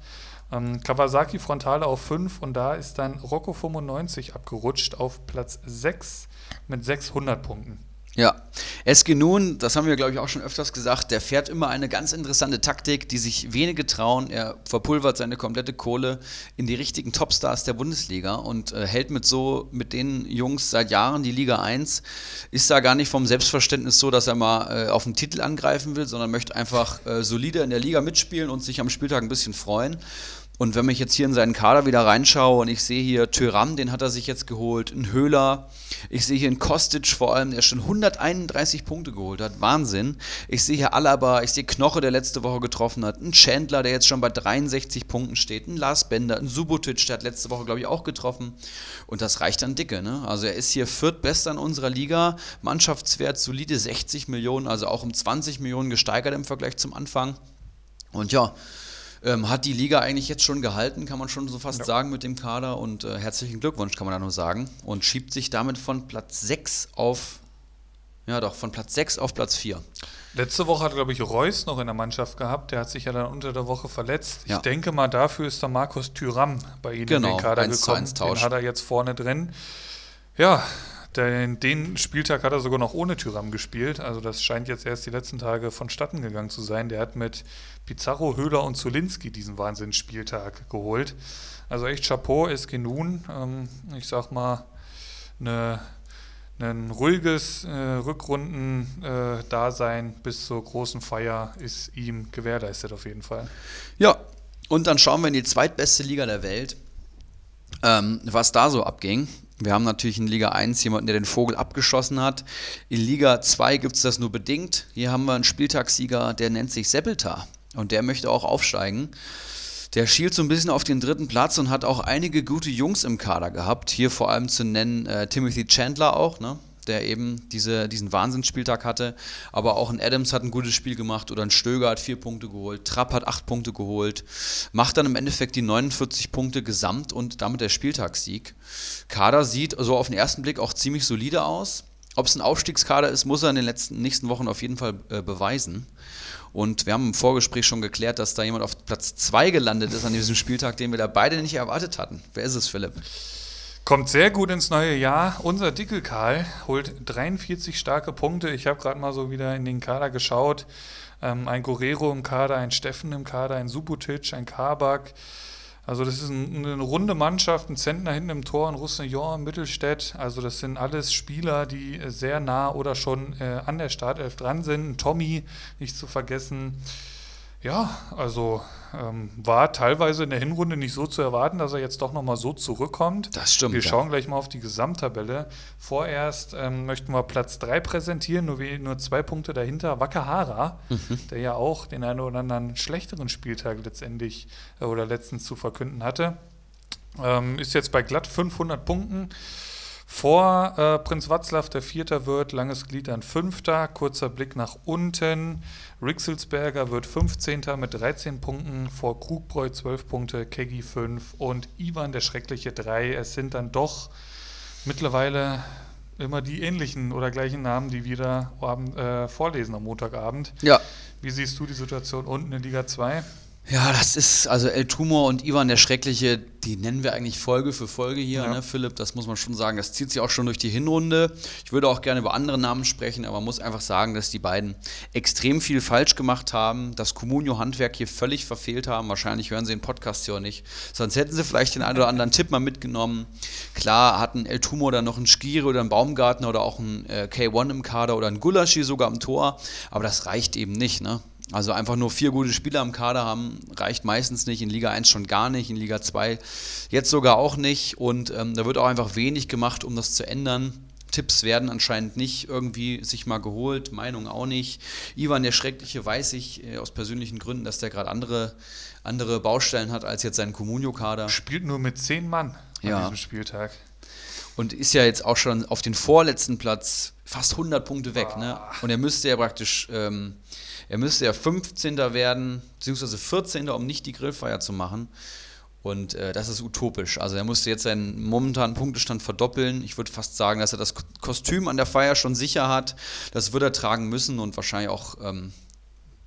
Ähm, Kawasaki Frontale auf 5 und da ist dann Rocco 95 abgerutscht auf Platz 6 mit 600 Punkten. Ja, Eske nun, das haben wir glaube ich auch schon öfters gesagt, der fährt immer eine ganz interessante Taktik, die sich wenige trauen. Er verpulvert seine komplette Kohle in die richtigen Topstars der Bundesliga und äh, hält mit so mit den Jungs seit Jahren die Liga 1. Ist da gar nicht vom Selbstverständnis so, dass er mal äh, auf den Titel angreifen will, sondern möchte einfach äh, solide in der Liga mitspielen und sich am Spieltag ein bisschen freuen. Und wenn ich jetzt hier in seinen Kader wieder reinschaue und ich sehe hier Tyram, den hat er sich jetzt geholt, ein Höhler, ich sehe hier einen Kostic vor allem, der schon 131 Punkte geholt hat, Wahnsinn. Ich sehe hier Alaba, ich sehe Knoche, der letzte Woche getroffen hat, ein Chandler, der jetzt schon bei 63 Punkten steht, ein Lars Bender, ein Subotic, der hat letzte Woche, glaube ich, auch getroffen. Und das reicht dann dicke, ne? Also er ist hier viertbester in unserer Liga, Mannschaftswert solide 60 Millionen, also auch um 20 Millionen gesteigert im Vergleich zum Anfang. Und ja, ähm, hat die Liga eigentlich jetzt schon gehalten, kann man schon so fast ja. sagen mit dem Kader. Und äh, herzlichen Glückwunsch, kann man da nur sagen. Und schiebt sich damit von Platz 6 auf, ja doch, von Platz 6 auf Platz 4. Letzte Woche hat, glaube ich, Reus noch in der Mannschaft gehabt. Der hat sich ja dann unter der Woche verletzt. Ja. Ich denke mal, dafür ist der Markus Thüram bei Ihnen genau, in den Kader 1 gekommen. Den hat er jetzt vorne drin. Ja, den, den, Spieltag hat er sogar noch ohne Tyram gespielt. Also das scheint jetzt erst die letzten Tage vonstatten gegangen zu sein. Der hat mit Pizarro, Höhler und Zulinski diesen Wahnsinnsspieltag geholt. Also echt Chapeau, ist genun. Ähm, ich sag mal, eine, ein ruhiges äh, Rückrunden-Dasein äh, bis zur großen Feier ist ihm gewährleistet auf jeden Fall. Ja, und dann schauen wir in die zweitbeste Liga der Welt, ähm, was da so abging. Wir haben natürlich in Liga 1 jemanden, der den Vogel abgeschossen hat. In Liga 2 gibt es das nur bedingt. Hier haben wir einen Spieltagssieger, der nennt sich Seppeltar und der möchte auch aufsteigen. Der schielt so ein bisschen auf den dritten Platz und hat auch einige gute Jungs im Kader gehabt. Hier vor allem zu nennen äh, Timothy Chandler auch, ne? Der eben diese, diesen Wahnsinnsspieltag hatte. Aber auch ein Adams hat ein gutes Spiel gemacht oder ein Stöger hat vier Punkte geholt, Trapp hat acht Punkte geholt, macht dann im Endeffekt die 49 Punkte gesamt und damit der Spieltagssieg. Kader sieht so auf den ersten Blick auch ziemlich solide aus. Ob es ein Aufstiegskader ist, muss er in den letzten, nächsten Wochen auf jeden Fall äh, beweisen. Und wir haben im Vorgespräch schon geklärt, dass da jemand auf Platz 2 gelandet ist an diesem Spieltag, den wir da beide nicht erwartet hatten. Wer ist es, Philipp? Kommt sehr gut ins neue Jahr. Unser Dickelkarl holt 43 starke Punkte. Ich habe gerade mal so wieder in den Kader geschaut. Ähm, ein Guerrero im Kader, ein Steffen im Kader, ein Subotic, ein Kabak. Also das ist ein, eine runde Mannschaft, ein Zentner hinten im Tor, ein Roussillon, Mittelstädt. Also das sind alles Spieler, die sehr nah oder schon äh, an der Startelf dran sind. Tommy nicht zu vergessen. Ja, also ähm, war teilweise in der Hinrunde nicht so zu erwarten, dass er jetzt doch nochmal so zurückkommt. Das stimmt. Wir schauen gleich mal auf die Gesamttabelle. Vorerst ähm, möchten wir Platz 3 präsentieren, nur, nur zwei Punkte dahinter. Wakahara, mhm. der ja auch den einen oder anderen schlechteren Spieltag letztendlich äh, oder letztens zu verkünden hatte, ähm, ist jetzt bei glatt 500 Punkten. Vor äh, Prinz Watzlaw, der Vierter wird, langes Glied ein Fünfter, kurzer Blick nach unten. Rixelsberger wird 15. mit 13 Punkten, vor Krugbräu 12 Punkte, Keggy 5 und Ivan der Schreckliche 3. Es sind dann doch mittlerweile immer die ähnlichen oder gleichen Namen, die wir da äh, vorlesen am Montagabend. Ja. Wie siehst du die Situation unten in Liga 2? Ja, das ist, also El Tumor und Ivan der Schreckliche, die nennen wir eigentlich Folge für Folge hier, ja. ne, Philipp? Das muss man schon sagen. Das zieht sich auch schon durch die Hinrunde. Ich würde auch gerne über andere Namen sprechen, aber man muss einfach sagen, dass die beiden extrem viel falsch gemacht haben, das Communio-Handwerk hier völlig verfehlt haben. Wahrscheinlich hören sie den Podcast hier nicht. Sonst hätten sie vielleicht den einen oder anderen Tipp mal mitgenommen. Klar hatten El Tumor dann noch einen Skire oder einen Baumgartner oder auch einen äh, K1 im Kader oder einen Gulaschi sogar am Tor, aber das reicht eben nicht, ne? Also einfach nur vier gute Spieler im Kader haben, reicht meistens nicht, in Liga 1 schon gar nicht, in Liga 2 jetzt sogar auch nicht. Und ähm, da wird auch einfach wenig gemacht, um das zu ändern. Tipps werden anscheinend nicht irgendwie sich mal geholt, Meinung auch nicht. Ivan der Schreckliche weiß ich äh, aus persönlichen Gründen, dass der gerade andere, andere Baustellen hat als jetzt sein Communio-Kader. Spielt nur mit zehn Mann an ja. diesem Spieltag. Und ist ja jetzt auch schon auf den vorletzten Platz fast 100 Punkte weg. Ne? Und er müsste ja praktisch ähm, er müsste ja 15. werden, beziehungsweise 14. um nicht die Grillfeier zu machen. Und äh, das ist utopisch. Also er musste jetzt seinen momentanen Punktestand verdoppeln. Ich würde fast sagen, dass er das Kostüm an der Feier schon sicher hat. Das wird er tragen müssen und wahrscheinlich auch ähm,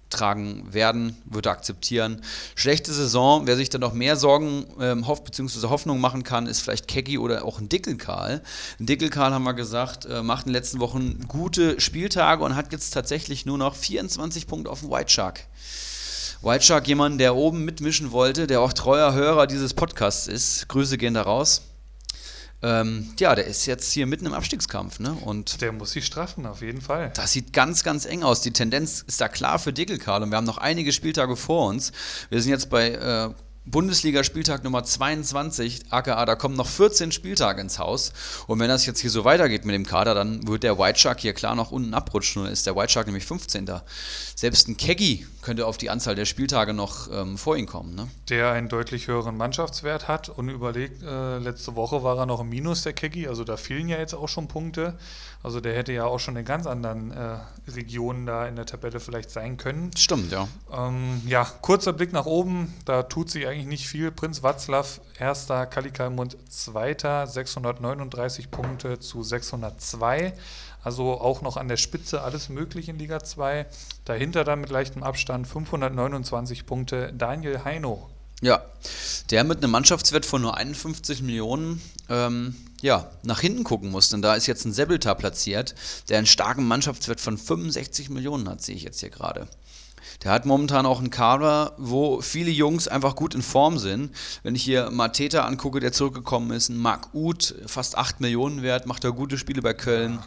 tragen werden, würde akzeptieren. Schlechte Saison, wer sich da noch mehr Sorgen ähm, hofft, beziehungsweise Hoffnung machen kann, ist vielleicht Keggy oder auch ein Dickelkarl. Ein Dickelkarl, haben wir gesagt, äh, macht in den letzten Wochen gute Spieltage und hat jetzt tatsächlich nur noch 24 Punkte auf dem White Shark. White Shark, jemand, der oben mitmischen wollte, der auch treuer Hörer dieses Podcasts ist. Grüße gehen da raus. Ähm, ja, der ist jetzt hier mitten im Abstiegskampf, ne? Und der muss sich straffen, auf jeden Fall. Das sieht ganz, ganz eng aus. Die Tendenz ist da klar für Dickelkarl und wir haben noch einige Spieltage vor uns. Wir sind jetzt bei äh, Bundesliga-Spieltag Nummer 22, aka da kommen noch 14 Spieltage ins Haus. Und wenn das jetzt hier so weitergeht mit dem Kader, dann wird der White Shark hier klar noch unten abrutschen. Dann ist der White Shark nämlich 15. Selbst ein Keggy könnte auf die Anzahl der Spieltage noch ähm, vor ihn kommen. Ne? Der einen deutlich höheren Mannschaftswert hat und überlegt, äh, letzte Woche war er noch im Minus, der Keggy. Also da fehlen ja jetzt auch schon Punkte. Also der hätte ja auch schon in ganz anderen äh, Regionen da in der Tabelle vielleicht sein können. Stimmt, ja. Ähm, ja, kurzer Blick nach oben, da tut sich eigentlich nicht viel. Prinz Watzlaw, erster, Kalikalmund zweiter, 639 Punkte zu 602. Also auch noch an der Spitze alles möglich in Liga 2. Dahinter dann mit leichtem Abstand 529 Punkte Daniel Heino. Ja, der mit einem Mannschaftswert von nur 51 Millionen ähm, ja, nach hinten gucken muss. Denn da ist jetzt ein Sebeltar platziert, der einen starken Mannschaftswert von 65 Millionen hat, sehe ich jetzt hier gerade. Der hat momentan auch einen Kader, wo viele Jungs einfach gut in Form sind. Wenn ich hier Mateta angucke, der zurückgekommen ist, ein Marc Uth, fast 8 Millionen wert, macht er gute Spiele bei Köln.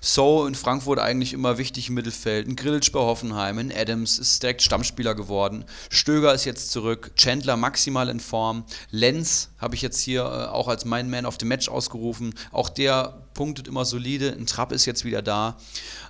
So in Frankfurt eigentlich immer wichtig im Mittelfeld. Ein Grillitsch bei Hoffenheim, ein Adams ist direkt Stammspieler geworden. Stöger ist jetzt zurück. Chandler maximal in Form. Lenz habe ich jetzt hier äh, auch als mein Man of the Match ausgerufen. Auch der punktet immer solide. Ein Trapp ist jetzt wieder da.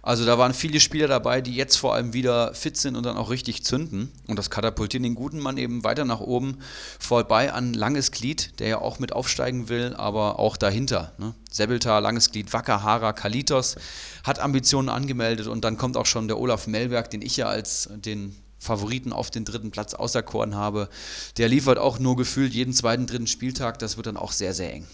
Also da waren viele Spieler dabei, die jetzt vor allem wieder fit sind und dann auch richtig zünden. Und das katapultiert den guten Mann eben weiter nach oben vorbei an Langes Glied, der ja auch mit aufsteigen will, aber auch dahinter. Ne? Sebeltar, Langes Glied, Wacker, Hara, Kalitos hat Ambitionen angemeldet und dann kommt auch schon der Olaf Mellberg, den ich ja als den Favoriten auf den dritten Platz auserkoren habe. Der liefert auch nur gefühlt jeden zweiten, dritten Spieltag. Das wird dann auch sehr, sehr eng.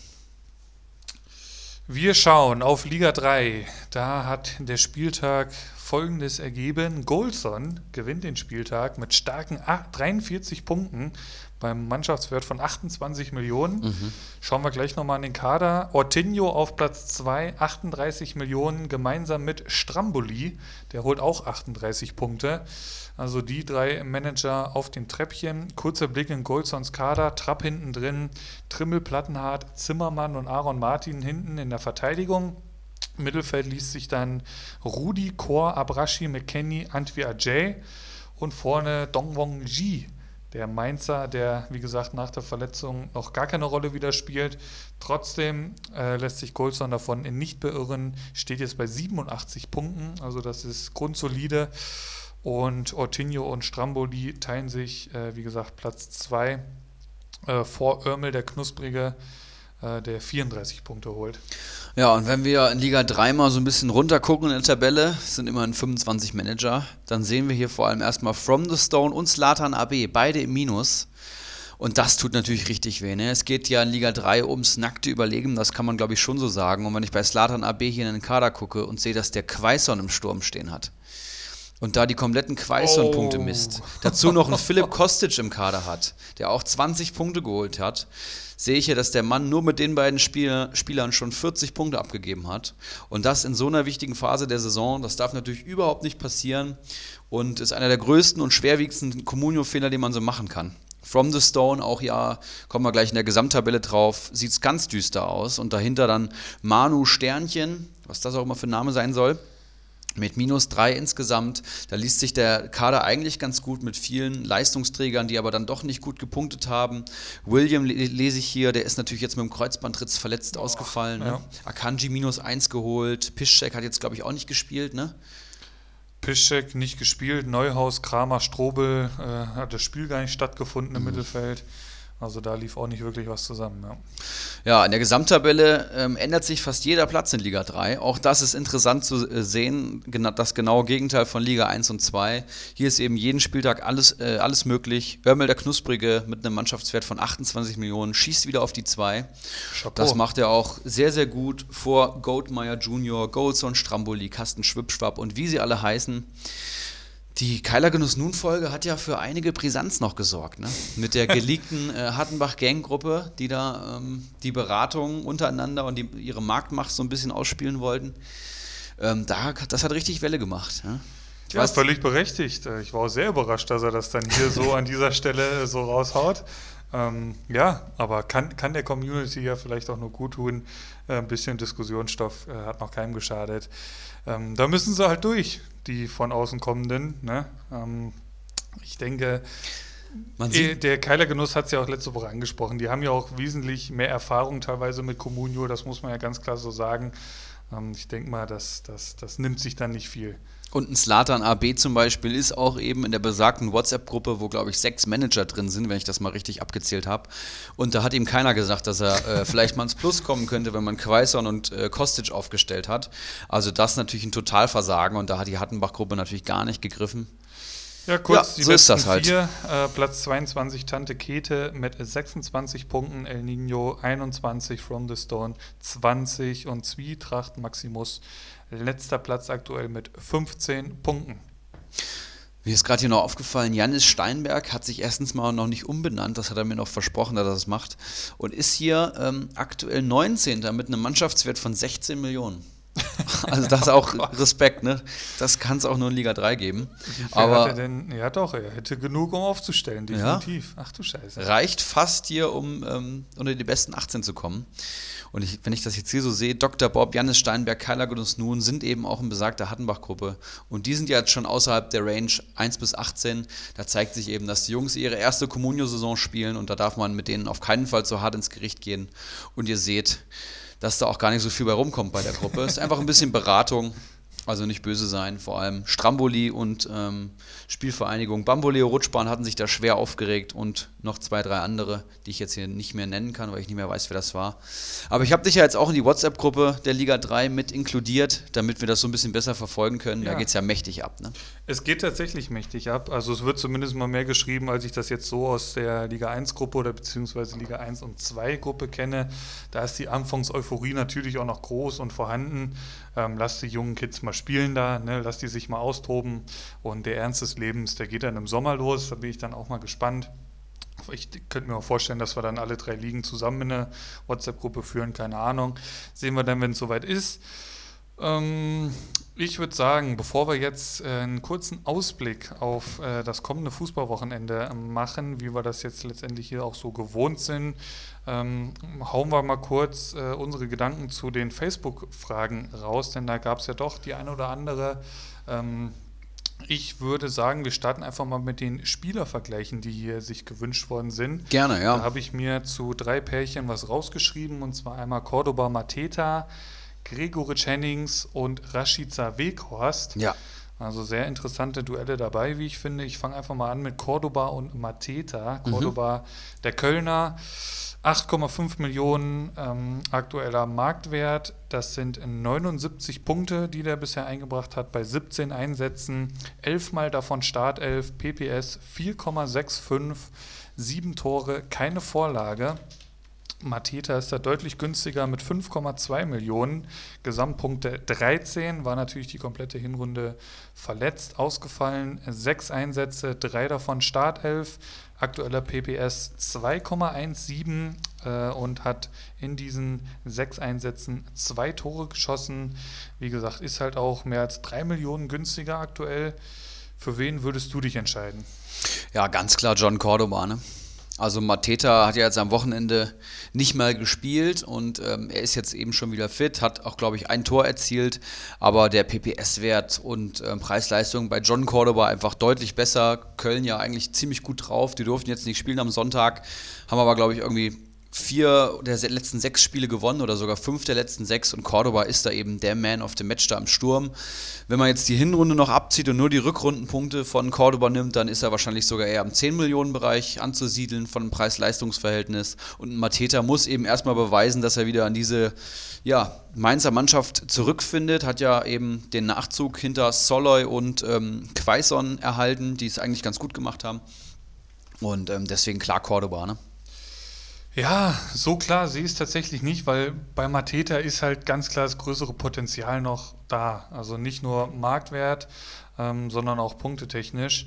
Wir schauen auf Liga 3. Da hat der Spieltag folgendes ergeben. Golson gewinnt den Spieltag mit starken 43 Punkten beim Mannschaftswert von 28 Millionen. Mhm. Schauen wir gleich nochmal an den Kader. Ortinho auf Platz 2, 38 Millionen, gemeinsam mit Stramboli. Der holt auch 38 Punkte. Also die drei Manager auf dem Treppchen. Kurzer Blick in Goldsons Kader. Trapp hinten drin, Trimmel, Plattenhardt, Zimmermann und Aaron Martin hinten in der Verteidigung. Mittelfeld liest sich dann Rudi, Kor, Abrashi, McKenny, Antwi Ajay und vorne Dongwong Ji, der Mainzer, der wie gesagt nach der Verletzung noch gar keine Rolle wieder spielt. Trotzdem äh, lässt sich Goldson davon nicht beirren, steht jetzt bei 87 Punkten, also das ist grundsolide. Und Ortinho und Stramboli teilen sich, äh, wie gesagt, Platz 2 äh, vor Örmel, der Knusprige, äh, der 34 Punkte holt. Ja, und wenn wir in Liga 3 mal so ein bisschen runtergucken in der Tabelle, sind immerhin 25 Manager, dann sehen wir hier vor allem erstmal From the Stone und Slatan AB, beide im Minus. Und das tut natürlich richtig weh. Ne? Es geht ja in Liga 3 ums nackte Überleben, das kann man glaube ich schon so sagen. Und wenn ich bei Slatan AB hier in den Kader gucke und sehe, dass der Quaison im Sturm stehen hat, und da die kompletten Quaison-Punkte oh. misst, dazu noch einen Philipp Kostic im Kader hat, der auch 20 Punkte geholt hat, sehe ich ja, dass der Mann nur mit den beiden Spieler, Spielern schon 40 Punkte abgegeben hat. Und das in so einer wichtigen Phase der Saison, das darf natürlich überhaupt nicht passieren und ist einer der größten und schwerwiegendsten Comunio-Fehler, den man so machen kann. From the Stone, auch ja, kommen wir gleich in der Gesamttabelle drauf, sieht es ganz düster aus. Und dahinter dann Manu Sternchen, was das auch immer für ein Name sein soll mit minus drei insgesamt. Da liest sich der Kader eigentlich ganz gut mit vielen Leistungsträgern, die aber dann doch nicht gut gepunktet haben. William lese ich hier, der ist natürlich jetzt mit dem Kreuzbandritz verletzt oh, ausgefallen. Ne? Ja. Akanji minus eins geholt. Piszczek hat jetzt, glaube ich, auch nicht gespielt, ne? Piszczek nicht gespielt. Neuhaus, Kramer, Strobel äh, hat das Spiel gar nicht stattgefunden im mhm. Mittelfeld. Also da lief auch nicht wirklich was zusammen. Ja, ja in der Gesamttabelle ähm, ändert sich fast jeder Platz in Liga 3. Auch das ist interessant zu äh, sehen, das genaue Gegenteil von Liga 1 und 2. Hier ist eben jeden Spieltag alles, äh, alles möglich. Örmel der Knusprige mit einem Mannschaftswert von 28 Millionen schießt wieder auf die 2. Das macht er auch sehr, sehr gut vor Goldmeier Junior, Goldson Stramboli, Kasten Schwibschwab und wie sie alle heißen. Die Keiler Genuss Nun Folge hat ja für einige Brisanz noch gesorgt, ne? Mit der geleakten äh, Hattenbach Gang Gruppe, die da ähm, die Beratung untereinander und die, ihre Marktmacht so ein bisschen ausspielen wollten. Ähm, da, das hat richtig Welle gemacht. Ja? Ich ja, weiß, völlig berechtigt. Äh, ich war auch sehr überrascht, dass er das dann hier so an dieser Stelle äh, so raushaut. Ähm, ja, aber kann, kann der Community ja vielleicht auch nur gut tun. Äh, ein bisschen Diskussionsstoff äh, hat noch keinem geschadet. Ähm, da müssen sie halt durch die von außen kommenden. Ne? Ähm, ich denke, der Keiler Genuss hat es ja auch letzte Woche angesprochen. Die haben ja auch wesentlich mehr Erfahrung teilweise mit Comunio, das muss man ja ganz klar so sagen. Ähm, ich denke mal, das, das, das nimmt sich dann nicht viel. Und ein Slatan AB zum Beispiel ist auch eben in der besagten WhatsApp-Gruppe, wo, glaube ich, sechs Manager drin sind, wenn ich das mal richtig abgezählt habe. Und da hat ihm keiner gesagt, dass er äh, vielleicht mal ins Plus kommen könnte, wenn man Quaison und äh, Kostic aufgestellt hat. Also das natürlich ein Totalversagen und da hat die Hattenbach-Gruppe natürlich gar nicht gegriffen. Ja, kurz ja, die so ist das halt. Vier, äh, Platz 22 Tante Kete mit 26 Punkten, El Nino 21, From the Stone 20 und Zwietracht Maximus letzter Platz aktuell mit 15 Punkten. Mir ist gerade hier noch aufgefallen, Janis Steinberg hat sich erstens mal noch nicht umbenannt, das hat er mir noch versprochen, dass er das macht, und ist hier ähm, aktuell 19. mit einem Mannschaftswert von 16 Millionen. Also das ist auch oh Respekt, ne? Das kann es auch nur in Liga 3 geben. Aber er denn? Ja doch, er hätte genug, um aufzustellen, definitiv. Ja, Ach du Scheiße. Reicht fast hier, um ähm, unter die besten 18 zu kommen. Und ich, wenn ich das jetzt hier so sehe, Dr. Bob, Janis Steinberg, Kyla Gunus Nun sind eben auch in besagter Hattenbach-Gruppe. Und die sind ja jetzt schon außerhalb der Range 1 bis 18. Da zeigt sich eben, dass die Jungs ihre erste Communio-Saison spielen und da darf man mit denen auf keinen Fall zu hart ins Gericht gehen. Und ihr seht, dass da auch gar nicht so viel bei rumkommt bei der Gruppe. Es ist einfach ein bisschen Beratung. Also nicht böse sein, vor allem Stramboli und ähm, Spielvereinigung Bamboleo Rutschbahn hatten sich da schwer aufgeregt und noch zwei, drei andere, die ich jetzt hier nicht mehr nennen kann, weil ich nicht mehr weiß, wer das war. Aber ich habe dich ja jetzt auch in die WhatsApp-Gruppe der Liga 3 mit inkludiert, damit wir das so ein bisschen besser verfolgen können. Ja. Da geht es ja mächtig ab. Ne? Es geht tatsächlich mächtig ab. Also es wird zumindest mal mehr geschrieben, als ich das jetzt so aus der Liga 1-Gruppe oder beziehungsweise Liga 1 und 2-Gruppe kenne. Da ist die Anfangseuphorie natürlich auch noch groß und vorhanden. Ähm, lass die jungen Kids mal spielen da, ne? lass die sich mal austoben. Und der Ernst des Lebens, der geht dann im Sommer los. Da bin ich dann auch mal gespannt. Ich könnte mir auch vorstellen, dass wir dann alle drei Ligen zusammen in eine WhatsApp-Gruppe führen, keine Ahnung. Sehen wir dann, wenn es soweit ist. Ähm, ich würde sagen, bevor wir jetzt äh, einen kurzen Ausblick auf äh, das kommende Fußballwochenende machen, wie wir das jetzt letztendlich hier auch so gewohnt sind, ähm, hauen wir mal kurz äh, unsere Gedanken zu den Facebook-Fragen raus, denn da gab es ja doch die eine oder andere. Ähm, ich würde sagen, wir starten einfach mal mit den Spielervergleichen, die hier sich gewünscht worden sind. Gerne, ja. Da habe ich mir zu drei Pärchen was rausgeschrieben, und zwar einmal Cordoba Mateta, Gregoritsch Hennings und Rashica Weghorst. Ja. Also sehr interessante Duelle dabei, wie ich finde. Ich fange einfach mal an mit Cordoba und Mateta. Mhm. Cordoba, mhm. der Kölner, 8,5 Millionen ähm, aktueller Marktwert. Das sind 79 Punkte, die der bisher eingebracht hat bei 17 Einsätzen. 11 Mal davon Startelf, PPS 4,65, 7 Tore, keine Vorlage. Mateta ist da deutlich günstiger mit 5,2 Millionen. Gesamtpunkte 13, war natürlich die komplette Hinrunde verletzt, ausgefallen. Sechs Einsätze, drei davon Startelf. Aktueller PPS 2,17 äh, und hat in diesen sechs Einsätzen zwei Tore geschossen. Wie gesagt, ist halt auch mehr als drei Millionen günstiger aktuell. Für wen würdest du dich entscheiden? Ja, ganz klar John Cordoba, ne? Also Mateta hat ja jetzt am Wochenende nicht mal gespielt und ähm, er ist jetzt eben schon wieder fit, hat auch, glaube ich, ein Tor erzielt, aber der PPS-Wert und ähm, Preis-Leistung bei John Cordoba einfach deutlich besser. Köln ja eigentlich ziemlich gut drauf, die durften jetzt nicht spielen am Sonntag, haben aber, glaube ich, irgendwie vier der letzten sechs Spiele gewonnen oder sogar fünf der letzten sechs und Cordoba ist da eben der Man of the Match da im Sturm. Wenn man jetzt die Hinrunde noch abzieht und nur die Rückrundenpunkte von Cordoba nimmt, dann ist er wahrscheinlich sogar eher im 10 Millionen Bereich anzusiedeln von Preis-Leistungs-Verhältnis und Mateta muss eben erstmal beweisen, dass er wieder an diese ja, Mainzer Mannschaft zurückfindet, hat ja eben den Nachzug hinter Soloy und ähm, Quaison erhalten, die es eigentlich ganz gut gemacht haben. Und ähm, deswegen klar Cordoba, ne? Ja, so klar sehe ich es tatsächlich nicht, weil bei Mateta ist halt ganz klar das größere Potenzial noch da. Also nicht nur Marktwert, ähm, sondern auch punktetechnisch.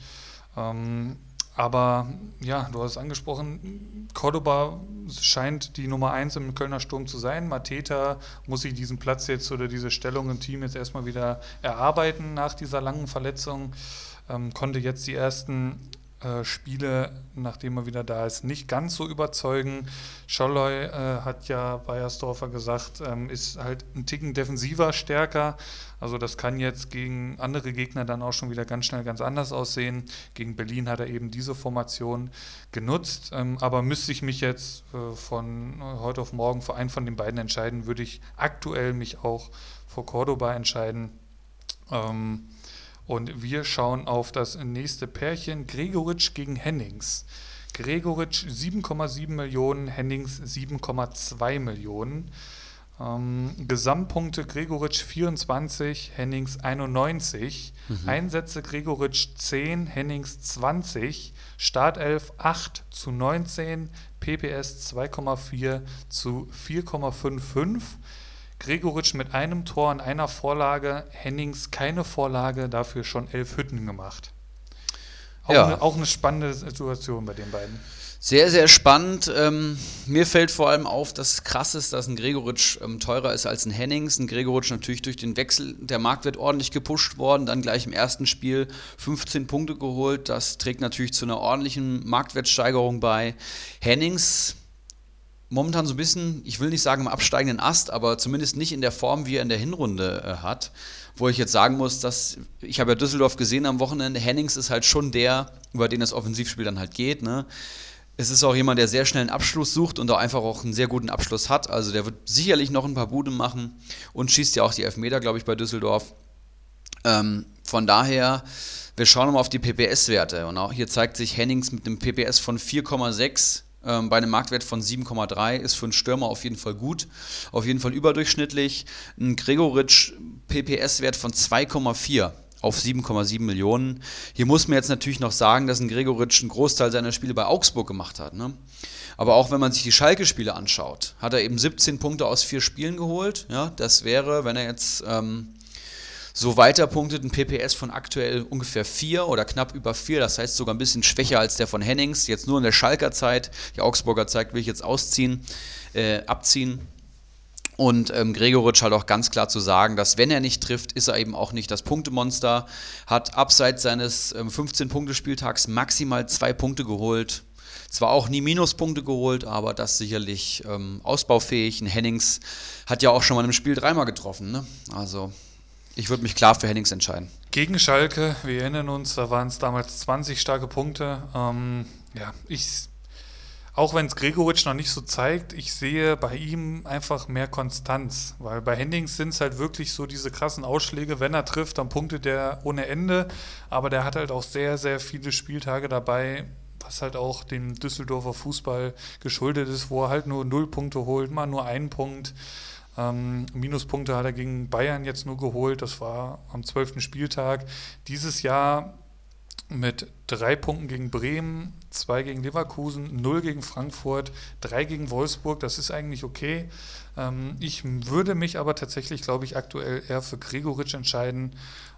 Ähm, aber ja, du hast es angesprochen, Cordoba scheint die Nummer 1 im Kölner Sturm zu sein. Mateta muss sich diesen Platz jetzt oder diese Stellung im Team jetzt erstmal wieder erarbeiten nach dieser langen Verletzung. Ähm, konnte jetzt die ersten äh, Spiele, nachdem er wieder da ist, nicht ganz so überzeugen. Scholloy äh, hat ja Bayersdorfer gesagt, ähm, ist halt ein Ticken defensiver stärker. Also das kann jetzt gegen andere Gegner dann auch schon wieder ganz schnell ganz anders aussehen. Gegen Berlin hat er eben diese Formation genutzt. Ähm, aber müsste ich mich jetzt äh, von heute auf morgen für einen von den beiden entscheiden, würde ich aktuell mich auch vor Cordoba entscheiden. Ähm, und wir schauen auf das nächste Pärchen, Gregoritsch gegen Hennings. Gregoritsch 7,7 Millionen, Hennings 7,2 Millionen. Ähm, Gesamtpunkte Gregoritsch 24, Hennings 91. Mhm. Einsätze Gregoritsch 10, Hennings 20. Startelf 8 zu 19, PPS 2,4 zu 4,55. Gregoritsch mit einem Tor und einer Vorlage, Hennings keine Vorlage, dafür schon elf Hütten gemacht. Auch, ja. eine, auch eine spannende Situation bei den beiden. Sehr, sehr spannend. Ähm, mir fällt vor allem auf, dass es krass ist, dass ein Gregoritsch ähm, teurer ist als ein Hennings. Ein Gregoritsch natürlich durch den Wechsel, der Markt wird ordentlich gepusht worden, dann gleich im ersten Spiel 15 Punkte geholt. Das trägt natürlich zu einer ordentlichen Marktwertsteigerung bei. Hennings momentan so ein bisschen, ich will nicht sagen im absteigenden Ast, aber zumindest nicht in der Form, wie er in der Hinrunde äh, hat. Wo ich jetzt sagen muss, dass ich habe ja Düsseldorf gesehen am Wochenende. Hennings ist halt schon der, über den das Offensivspiel dann halt geht. Ne? Es ist auch jemand, der sehr schnell einen Abschluss sucht und auch einfach auch einen sehr guten Abschluss hat. Also der wird sicherlich noch ein paar Buden machen und schießt ja auch die Elfmeter, glaube ich, bei Düsseldorf. Ähm, von daher, wir schauen mal auf die PPS-Werte. Und auch hier zeigt sich Hennings mit einem PPS von 4,6 ähm, bei einem Marktwert von 7,3 ist für einen Stürmer auf jeden Fall gut, auf jeden Fall überdurchschnittlich. Ein Gregoritsch PPS-Wert von 2,4 auf 7,7 Millionen. Hier muss man jetzt natürlich noch sagen, dass ein Gregoritsch einen Großteil seiner Spiele bei Augsburg gemacht hat. Ne? Aber auch wenn man sich die Schalke-Spiele anschaut, hat er eben 17 Punkte aus vier Spielen geholt. Ja, das wäre, wenn er jetzt ähm, so weiter punktet, ein PPS von aktuell ungefähr 4 oder knapp über 4. Das heißt sogar ein bisschen schwächer als der von Hennings. Jetzt nur in der Schalker Zeit. Die Augsburger Zeit will ich jetzt ausziehen, äh, abziehen. Und ähm, Gregoritsch halt auch ganz klar zu sagen, dass wenn er nicht trifft, ist er eben auch nicht das Punktemonster. Hat abseits seines ähm, 15-Punkte-Spieltags maximal zwei Punkte geholt. Zwar auch nie Minuspunkte geholt, aber das sicherlich ähm, ausbaufähig. Ein Hennings hat ja auch schon mal im Spiel dreimal getroffen. Ne? Also ich würde mich klar für Hennings entscheiden. Gegen Schalke, wir erinnern uns, da waren es damals 20 starke Punkte. Ähm, ja, ich auch wenn es Gregoritsch noch nicht so zeigt, ich sehe bei ihm einfach mehr Konstanz. Weil bei Hendings sind es halt wirklich so diese krassen Ausschläge. Wenn er trifft, dann punktet er ohne Ende. Aber der hat halt auch sehr, sehr viele Spieltage dabei, was halt auch dem Düsseldorfer Fußball geschuldet ist, wo er halt nur null Punkte holt, mal nur einen Punkt. Ähm, Minuspunkte hat er gegen Bayern jetzt nur geholt. Das war am 12. Spieltag. Dieses Jahr mit drei Punkten gegen Bremen, zwei gegen Leverkusen, null gegen Frankfurt, drei gegen Wolfsburg. Das ist eigentlich okay. Ähm, ich würde mich aber tatsächlich, glaube ich, aktuell eher für Gregoritsch entscheiden,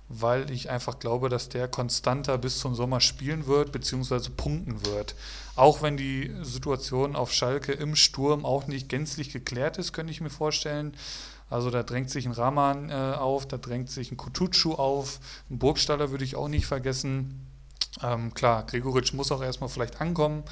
weil ich einfach glaube, dass der konstanter bis zum Sommer spielen wird, beziehungsweise punkten wird. Auch wenn die Situation auf Schalke im Sturm auch nicht gänzlich geklärt ist, könnte ich mir vorstellen. Also da drängt sich ein Rahman äh, auf, da drängt sich ein Kutucu auf, ein Burgstaller würde ich auch nicht vergessen. Ähm, klar, Gregoritsch muss auch erstmal vielleicht ankommen.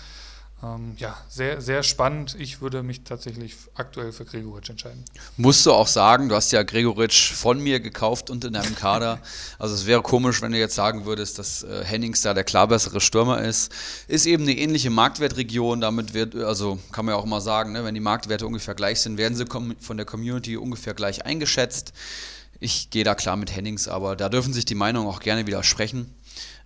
Ähm, ja, sehr, sehr spannend. Ich würde mich tatsächlich aktuell für Gregoritsch entscheiden. Musst du auch sagen, du hast ja Gregoritsch von mir gekauft und in deinem Kader. Also es wäre komisch, wenn du jetzt sagen würdest, dass äh, Hennings da der klar bessere Stürmer ist. Ist eben eine ähnliche Marktwertregion, damit wird, also kann man ja auch mal sagen, ne, wenn die Marktwerte ungefähr gleich sind, werden sie von der Community ungefähr gleich eingeschätzt. Ich gehe da klar mit Hennings, aber da dürfen sich die Meinungen auch gerne widersprechen.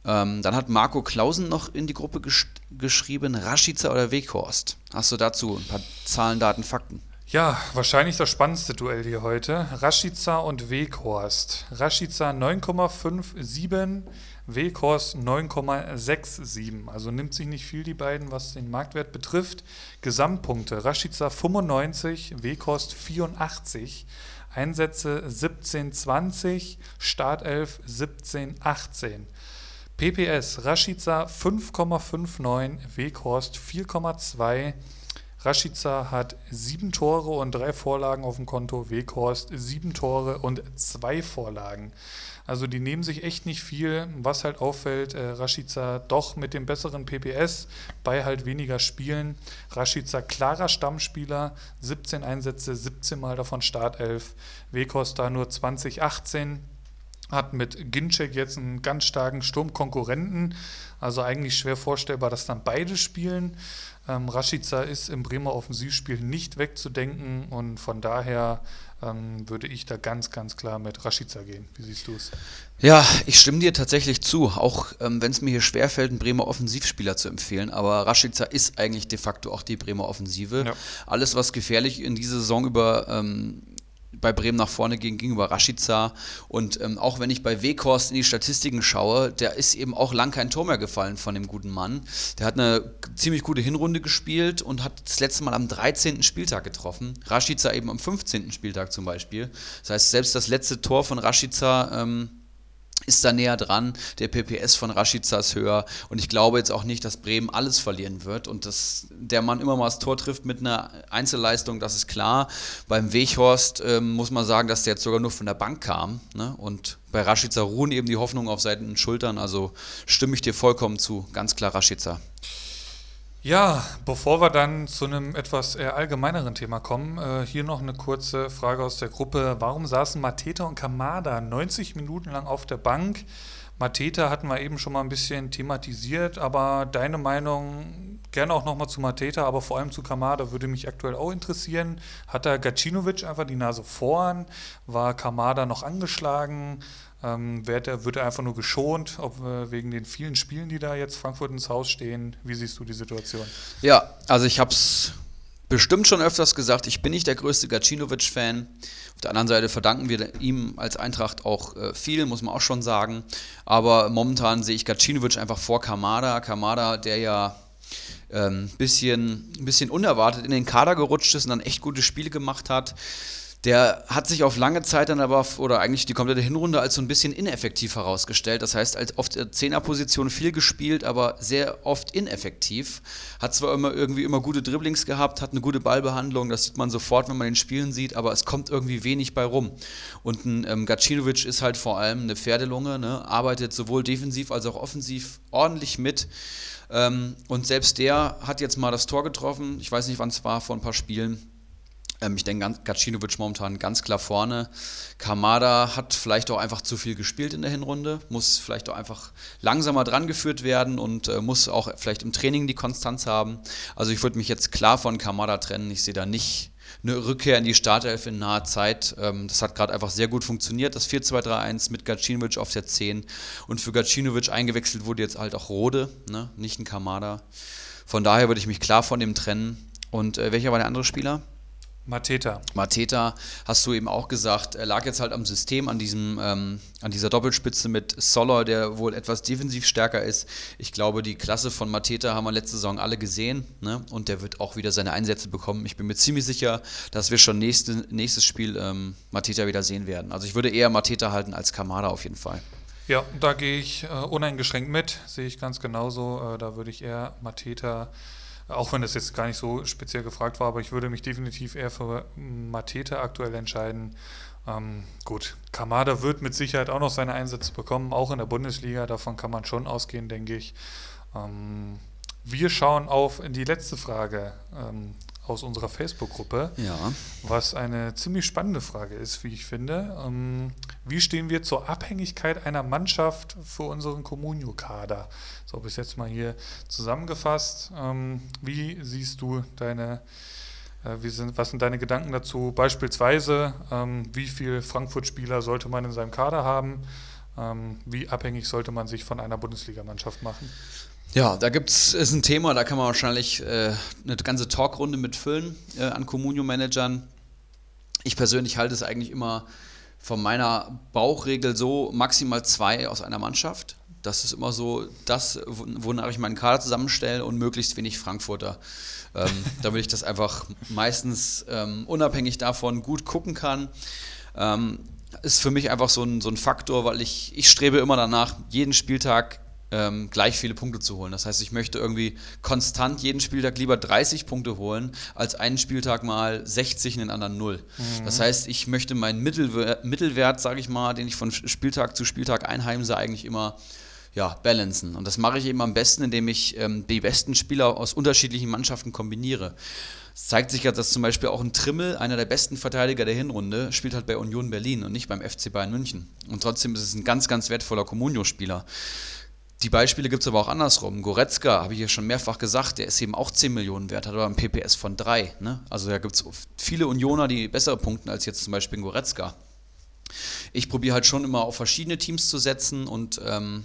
Ähm, dann hat Marco Klausen noch in die Gruppe gesch geschrieben, Rashica oder Weghorst. Hast du dazu ein paar Zahlen, Daten, Fakten? Ja, wahrscheinlich das spannendste Duell hier heute. Rashica und Weghorst. Rashica 9,57, Weghorst 9,67. Also nimmt sich nicht viel die beiden, was den Marktwert betrifft. Gesamtpunkte. Rashica 95, Weghorst 84. Einsätze 17,20, Startelf 17,18. PPS Rashica 5,59, Weghorst 4,2. Rashica hat sieben Tore und drei Vorlagen auf dem Konto, Weghorst sieben Tore und zwei Vorlagen. Also die nehmen sich echt nicht viel. Was halt auffällt, äh, Rashica doch mit dem besseren PPS bei halt weniger Spielen. Rashica klarer Stammspieler, 17 Einsätze, 17 Mal davon Startelf. Weghorst da nur 2018 hat mit Ginczek jetzt einen ganz starken Sturmkonkurrenten. Also eigentlich schwer vorstellbar, dass dann beide spielen. Ähm, Rashica ist im Bremer Offensivspiel nicht wegzudenken und von daher ähm, würde ich da ganz, ganz klar mit Rashica gehen. Wie siehst du es? Ja, ich stimme dir tatsächlich zu, auch ähm, wenn es mir hier schwerfällt, einen Bremer Offensivspieler zu empfehlen. Aber Rashica ist eigentlich de facto auch die Bremer Offensive. Ja. Alles, was gefährlich in dieser Saison über ähm, bei Bremen nach vorne ging gegenüber Rashica. Und ähm, auch wenn ich bei Weghorst in die Statistiken schaue, der ist eben auch lang kein Tor mehr gefallen von dem guten Mann. Der hat eine ziemlich gute Hinrunde gespielt und hat das letzte Mal am 13. Spieltag getroffen. Rashica eben am 15. Spieltag zum Beispiel. Das heißt, selbst das letzte Tor von Rashica ähm, ist da näher dran. Der PPS von Rashica ist höher. Und ich glaube jetzt auch nicht, dass Bremen alles verlieren wird und dass der Mann immer mal das Tor trifft mit einer Einzelleistung, das ist klar. Beim Weghorst ähm, muss man sagen, dass der jetzt sogar nur von der Bank kam. Ne? Und bei Rashica ruhen eben die Hoffnungen auf seinen Schultern. Also stimme ich dir vollkommen zu. Ganz klar Rashica. Ja, bevor wir dann zu einem etwas allgemeineren Thema kommen, äh, hier noch eine kurze Frage aus der Gruppe. Warum saßen Mateta und Kamada 90 Minuten lang auf der Bank? Mateta hatten wir eben schon mal ein bisschen thematisiert, aber deine Meinung gerne auch nochmal zu Mateta, aber vor allem zu Kamada würde mich aktuell auch interessieren. Hat da Gacinovic einfach die Nase vorn? War Kamada noch angeschlagen? Ähm, wird, er, wird er einfach nur geschont, ob, äh, wegen den vielen Spielen, die da jetzt Frankfurt ins Haus stehen? Wie siehst du die Situation? Ja, also ich habe es bestimmt schon öfters gesagt, ich bin nicht der größte Gacinovic-Fan. Auf der anderen Seite verdanken wir ihm als Eintracht auch äh, viel, muss man auch schon sagen. Aber momentan sehe ich Gacinovic einfach vor Kamada. Kamada, der ja ein ähm, bisschen, bisschen unerwartet in den Kader gerutscht ist und dann echt gute Spiele gemacht hat. Der hat sich auf lange Zeit dann aber, oder eigentlich die komplette Hinrunde, als so ein bisschen ineffektiv herausgestellt. Das heißt, als auf der Zehnerposition viel gespielt, aber sehr oft ineffektiv. Hat zwar immer irgendwie immer gute Dribblings gehabt, hat eine gute Ballbehandlung, das sieht man sofort, wenn man den Spielen sieht, aber es kommt irgendwie wenig bei rum. Und ein ähm, Gacinovic ist halt vor allem eine Pferdelunge, ne? arbeitet sowohl defensiv als auch offensiv ordentlich mit. Ähm, und selbst der hat jetzt mal das Tor getroffen. Ich weiß nicht, wann es war, vor ein paar Spielen ich denke, Gacinovic momentan ganz klar vorne. Kamada hat vielleicht auch einfach zu viel gespielt in der Hinrunde, muss vielleicht auch einfach langsamer dran geführt werden und äh, muss auch vielleicht im Training die Konstanz haben. Also ich würde mich jetzt klar von Kamada trennen. Ich sehe da nicht eine Rückkehr in die Startelf in naher Zeit. Ähm, das hat gerade einfach sehr gut funktioniert, das 4-2-3-1 mit Gacinovic auf der 10. Und für Gacinovic eingewechselt wurde jetzt halt auch Rode, ne? nicht ein Kamada. Von daher würde ich mich klar von dem trennen. Und äh, welcher war der andere Spieler? Mateta. Mateta, hast du eben auch gesagt, er lag jetzt halt am System, an, diesem, ähm, an dieser Doppelspitze mit Soller, der wohl etwas defensiv stärker ist. Ich glaube, die Klasse von Mateta haben wir letzte Saison alle gesehen ne? und der wird auch wieder seine Einsätze bekommen. Ich bin mir ziemlich sicher, dass wir schon nächste, nächstes Spiel ähm, Mateta wieder sehen werden. Also ich würde eher Mateta halten als Kamada auf jeden Fall. Ja, da gehe ich äh, uneingeschränkt mit, sehe ich ganz genauso. Äh, da würde ich eher Mateta auch wenn das jetzt gar nicht so speziell gefragt war, aber ich würde mich definitiv eher für Matete aktuell entscheiden. Ähm, gut, Kamada wird mit Sicherheit auch noch seine Einsätze bekommen, auch in der Bundesliga. Davon kann man schon ausgehen, denke ich. Ähm, wir schauen auf die letzte Frage. Ähm, aus unserer Facebook-Gruppe, ja. was eine ziemlich spannende Frage ist, wie ich finde. Ähm, wie stehen wir zur Abhängigkeit einer Mannschaft für unseren Communio-Kader? So, bis jetzt mal hier zusammengefasst. Ähm, wie siehst du deine, äh, wie sind, was sind deine Gedanken dazu? Beispielsweise, ähm, wie viele Frankfurt-Spieler sollte man in seinem Kader haben? Wie abhängig sollte man sich von einer Bundesligamannschaft machen? Ja, da gibt's ist ein Thema, da kann man wahrscheinlich äh, eine ganze Talkrunde mitfüllen äh, an Communio-Managern. Ich persönlich halte es eigentlich immer von meiner Bauchregel so maximal zwei aus einer Mannschaft. Das ist immer so das, wonach ich meinen Kader zusammenstelle und möglichst wenig Frankfurter. Ähm, damit ich das einfach meistens ähm, unabhängig davon gut gucken kann. Ähm, ist für mich einfach so ein, so ein Faktor, weil ich, ich strebe immer danach, jeden Spieltag ähm, gleich viele Punkte zu holen. Das heißt, ich möchte irgendwie konstant jeden Spieltag lieber 30 Punkte holen, als einen Spieltag mal 60 und den anderen 0. Mhm. Das heißt, ich möchte meinen Mittelwert, Mittelwert sage ich mal, den ich von Spieltag zu Spieltag einheimse, eigentlich immer ja, balancen. Und das mache ich eben am besten, indem ich ähm, die besten Spieler aus unterschiedlichen Mannschaften kombiniere. Es zeigt sich ja, dass zum Beispiel auch ein Trimmel, einer der besten Verteidiger der Hinrunde, spielt halt bei Union Berlin und nicht beim FC Bayern München. Und trotzdem ist es ein ganz, ganz wertvoller Comunio-Spieler. Die Beispiele gibt es aber auch andersrum. Goretzka, habe ich ja schon mehrfach gesagt, der ist eben auch 10 Millionen wert, hat aber ein PPS von 3. Ne? Also da gibt es viele Unioner, die bessere punkten als jetzt zum Beispiel Goretzka. Ich probiere halt schon immer auf verschiedene Teams zu setzen und ähm,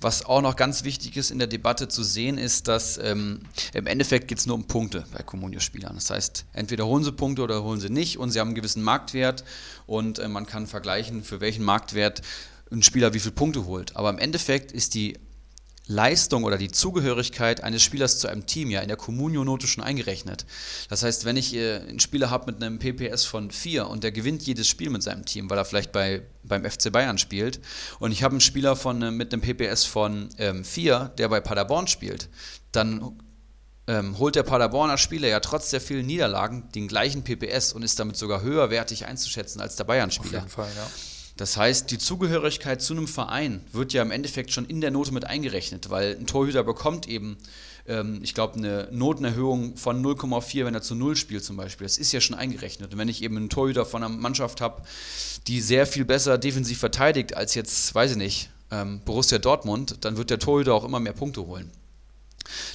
was auch noch ganz wichtig ist in der Debatte zu sehen, ist, dass ähm, im Endeffekt geht es nur um Punkte bei Comunio-Spielern. Das heißt, entweder holen sie Punkte oder holen sie nicht und sie haben einen gewissen Marktwert und äh, man kann vergleichen, für welchen Marktwert ein Spieler wie viele Punkte holt. Aber im Endeffekt ist die Leistung oder die Zugehörigkeit eines Spielers zu einem Team ja in der Communio-Note schon eingerechnet. Das heißt, wenn ich äh, einen Spieler habe mit einem PPS von 4 und der gewinnt jedes Spiel mit seinem Team, weil er vielleicht bei, beim FC Bayern spielt, und ich habe einen Spieler von, äh, mit einem PPS von ähm, 4, der bei Paderborn spielt, dann ähm, holt der Paderborner Spieler ja trotz der vielen Niederlagen den gleichen PPS und ist damit sogar höherwertig einzuschätzen als der Bayern-Spieler. Auf jeden Fall, ja. Das heißt, die Zugehörigkeit zu einem Verein wird ja im Endeffekt schon in der Note mit eingerechnet, weil ein Torhüter bekommt eben, ähm, ich glaube, eine Notenerhöhung von 0,4, wenn er zu 0 spielt zum Beispiel. Das ist ja schon eingerechnet. Und wenn ich eben einen Torhüter von einer Mannschaft habe, die sehr viel besser defensiv verteidigt als jetzt, weiß ich nicht, ähm, Borussia Dortmund, dann wird der Torhüter auch immer mehr Punkte holen.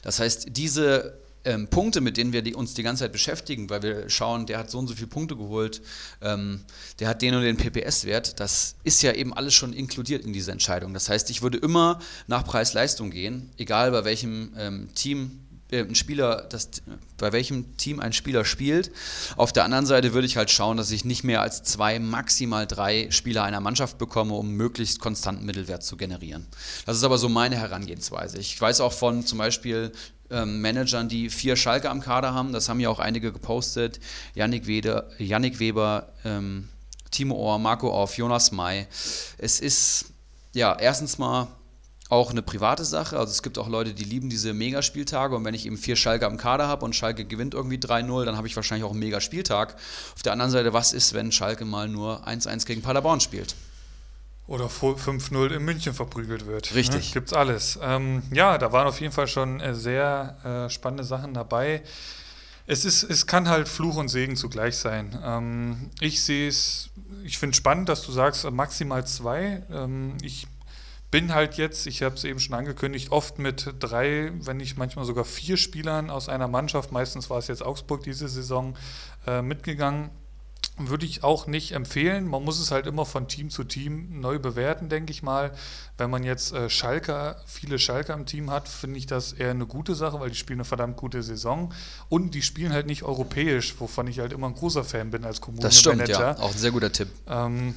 Das heißt, diese ähm, Punkte, mit denen wir die, uns die ganze Zeit beschäftigen, weil wir schauen, der hat so und so viele Punkte geholt, ähm, der hat den und den PPS-Wert, das ist ja eben alles schon inkludiert in diese Entscheidung. Das heißt, ich würde immer nach Preis-Leistung gehen, egal bei welchem ähm, Team ein Spieler, das, bei welchem Team ein Spieler spielt. Auf der anderen Seite würde ich halt schauen, dass ich nicht mehr als zwei, maximal drei Spieler einer Mannschaft bekomme, um möglichst konstanten Mittelwert zu generieren. Das ist aber so meine Herangehensweise. Ich weiß auch von zum Beispiel ähm, Managern, die vier Schalke am Kader haben, das haben ja auch einige gepostet, Yannick, Wede, Yannick Weber, ähm, Timo Ohr, Marco Orff, Jonas May. Es ist ja erstens mal auch eine private Sache. Also es gibt auch Leute, die lieben diese Megaspieltage und wenn ich eben vier Schalke am Kader habe und Schalke gewinnt irgendwie 3-0, dann habe ich wahrscheinlich auch einen Megaspieltag. Auf der anderen Seite, was ist, wenn Schalke mal nur 1-1 gegen Paderborn spielt? Oder 5-0 in München verprügelt wird. Richtig. Ne? Gibt's alles. Ähm, ja, da waren auf jeden Fall schon äh, sehr äh, spannende Sachen dabei. Es, ist, es kann halt Fluch und Segen zugleich sein. Ähm, ich sehe es, ich finde spannend, dass du sagst, maximal zwei. Ähm, ich bin halt jetzt, ich habe es eben schon angekündigt, oft mit drei, wenn nicht manchmal sogar vier Spielern aus einer Mannschaft, meistens war es jetzt Augsburg diese Saison, äh, mitgegangen. Würde ich auch nicht empfehlen. Man muss es halt immer von Team zu Team neu bewerten, denke ich mal. Wenn man jetzt äh, Schalker, viele Schalker im Team hat, finde ich das eher eine gute Sache, weil die spielen eine verdammt gute Saison. Und die spielen halt nicht europäisch, wovon ich halt immer ein großer Fan bin als Kommunenmanager. Das stimmt, ja. Auch ein sehr guter Tipp. Ähm,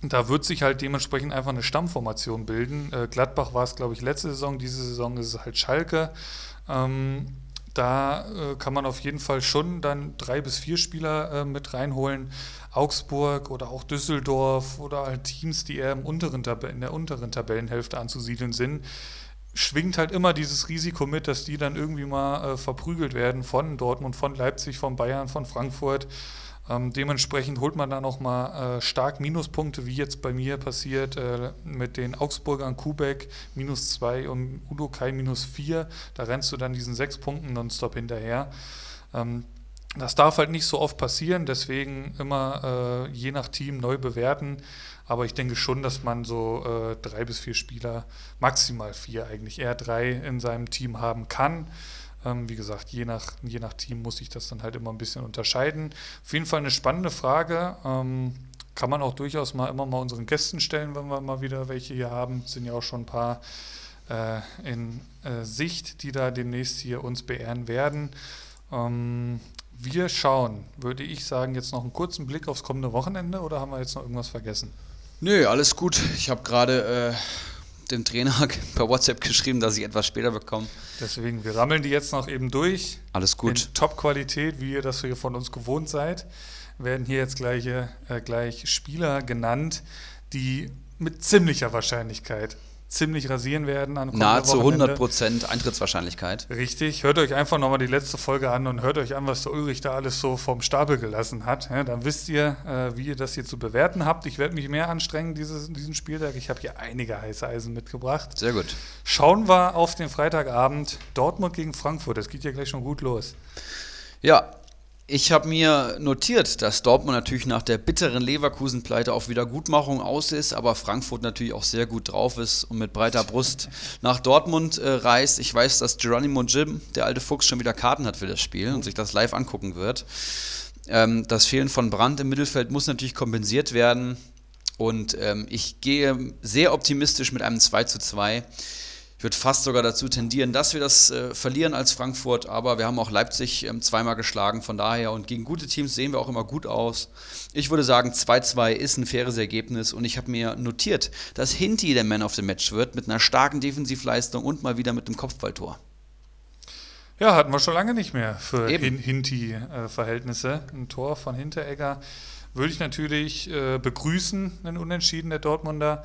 da wird sich halt dementsprechend einfach eine Stammformation bilden. Äh, Gladbach war es, glaube ich, letzte Saison. Diese Saison ist es halt Schalke. Ähm, da äh, kann man auf jeden Fall schon dann drei bis vier Spieler äh, mit reinholen. Augsburg oder auch Düsseldorf oder halt Teams, die eher im unteren in der unteren Tabellenhälfte anzusiedeln sind. Schwingt halt immer dieses Risiko mit, dass die dann irgendwie mal äh, verprügelt werden von Dortmund, von Leipzig, von Bayern, von Frankfurt. Ähm, dementsprechend holt man dann auch mal äh, stark Minuspunkte, wie jetzt bei mir passiert, äh, mit den Augsburgern Kubek minus 2 und Udo Kai minus 4. Da rennst du dann diesen sechs Punkten nonstop hinterher. Ähm, das darf halt nicht so oft passieren, deswegen immer äh, je nach Team neu bewerten. Aber ich denke schon, dass man so äh, drei bis vier Spieler, maximal vier eigentlich, eher drei in seinem Team haben kann. Ähm, wie gesagt, je nach, je nach Team muss ich das dann halt immer ein bisschen unterscheiden. Auf jeden Fall eine spannende Frage. Ähm, kann man auch durchaus mal immer mal unseren Gästen stellen, wenn wir mal wieder welche hier haben. Sind ja auch schon ein paar äh, in äh, Sicht, die da demnächst hier uns beehren werden. Ähm, wir schauen, würde ich sagen, jetzt noch einen kurzen Blick aufs kommende Wochenende oder haben wir jetzt noch irgendwas vergessen? Nö, alles gut. Ich habe gerade äh, dem Trainer per WhatsApp geschrieben, dass ich etwas später bekomme. Deswegen, wir rammeln die jetzt noch eben durch. Alles gut. In Top-Qualität, wie ihr das hier von uns gewohnt seid, werden hier jetzt gleich, äh, gleich Spieler genannt, die mit ziemlicher Wahrscheinlichkeit ziemlich rasieren werden. An Nahezu 100% Eintrittswahrscheinlichkeit. Richtig. Hört euch einfach nochmal die letzte Folge an und hört euch an, was der Ulrich da alles so vom Stapel gelassen hat. Ja, dann wisst ihr, äh, wie ihr das hier zu bewerten habt. Ich werde mich mehr anstrengen dieses, diesen Spieltag. Ich habe hier einige heiße Eisen mitgebracht. Sehr gut. Schauen wir auf den Freitagabend. Dortmund gegen Frankfurt. Das geht ja gleich schon gut los. Ja, ich habe mir notiert, dass Dortmund natürlich nach der bitteren Leverkusen-Pleite auf Wiedergutmachung aus ist, aber Frankfurt natürlich auch sehr gut drauf ist und mit breiter Brust nach Dortmund äh, reist. Ich weiß, dass Geronimo Jim, der alte Fuchs, schon wieder Karten hat für das Spiel und sich das live angucken wird. Ähm, das Fehlen von Brand im Mittelfeld muss natürlich kompensiert werden. Und ähm, ich gehe sehr optimistisch mit einem 2 zu 2 ich würde fast sogar dazu tendieren, dass wir das äh, verlieren als Frankfurt, aber wir haben auch Leipzig ähm, zweimal geschlagen, von daher und gegen gute Teams sehen wir auch immer gut aus. Ich würde sagen, 2-2 ist ein faires Ergebnis und ich habe mir notiert, dass Hinti der Man of the Match wird mit einer starken Defensivleistung und mal wieder mit einem Kopfballtor. Ja, hatten wir schon lange nicht mehr für Hin Hinti-Verhältnisse. Ein Tor von Hinteregger würde ich natürlich äh, begrüßen, einen Unentschieden der Dortmunder.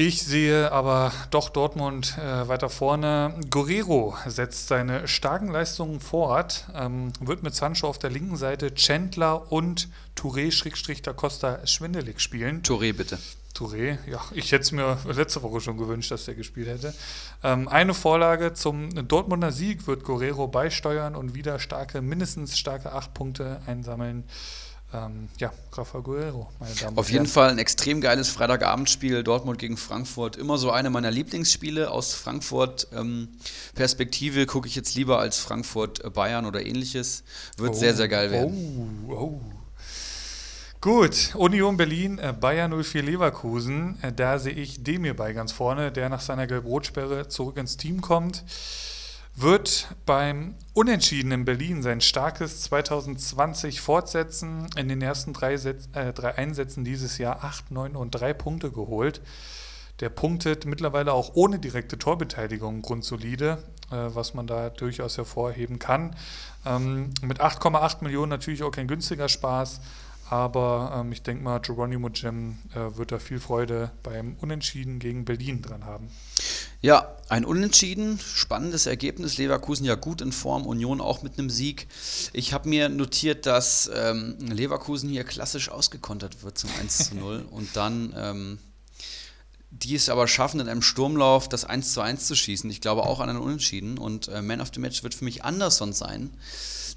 Ich sehe aber doch Dortmund äh, weiter vorne. Guerrero setzt seine starken Leistungen fort, ähm, wird mit Sancho auf der linken Seite Chandler und Touré-Da Costa schwindelig spielen. Touré bitte. Touré, ja, ich hätte es mir letzte Woche schon gewünscht, dass der gespielt hätte. Ähm, eine Vorlage zum Dortmunder Sieg wird Guerrero beisteuern und wieder starke, mindestens starke acht Punkte einsammeln. Ähm, ja, Rafa Guerrero, meine Damen und Auf jeden Fall ein extrem geiles Freitagabendspiel, Dortmund gegen Frankfurt. Immer so eine meiner Lieblingsspiele aus Frankfurt-Perspektive. Ähm, Gucke ich jetzt lieber als Frankfurt-Bayern oder ähnliches. Wird oh, sehr, sehr geil werden. Oh, oh. Gut, Union Berlin, äh, Bayern 04 Leverkusen. Äh, da sehe ich Demir bei ganz vorne, der nach seiner Gelb-Rot-Sperre zurück ins Team kommt wird beim Unentschieden in Berlin sein starkes 2020 fortsetzen. In den ersten drei, Sätz, äh, drei Einsätzen dieses Jahr 8, 9 und 3 Punkte geholt. Der punktet mittlerweile auch ohne direkte Torbeteiligung grundsolide, äh, was man da durchaus hervorheben kann. Ähm, mit 8,8 Millionen natürlich auch kein günstiger Spaß. Aber ähm, ich denke mal, Geronimo Jim äh, wird da viel Freude beim Unentschieden gegen Berlin dran haben. Ja, ein Unentschieden, spannendes Ergebnis. Leverkusen ja gut in Form, Union auch mit einem Sieg. Ich habe mir notiert, dass ähm, Leverkusen hier klassisch ausgekontert wird zum 1 zu 0 und dann ähm, die es aber schaffen, in einem Sturmlauf das 1 zu 1 zu schießen. Ich glaube auch an einen Unentschieden und äh, Man of the Match wird für mich Anderson sein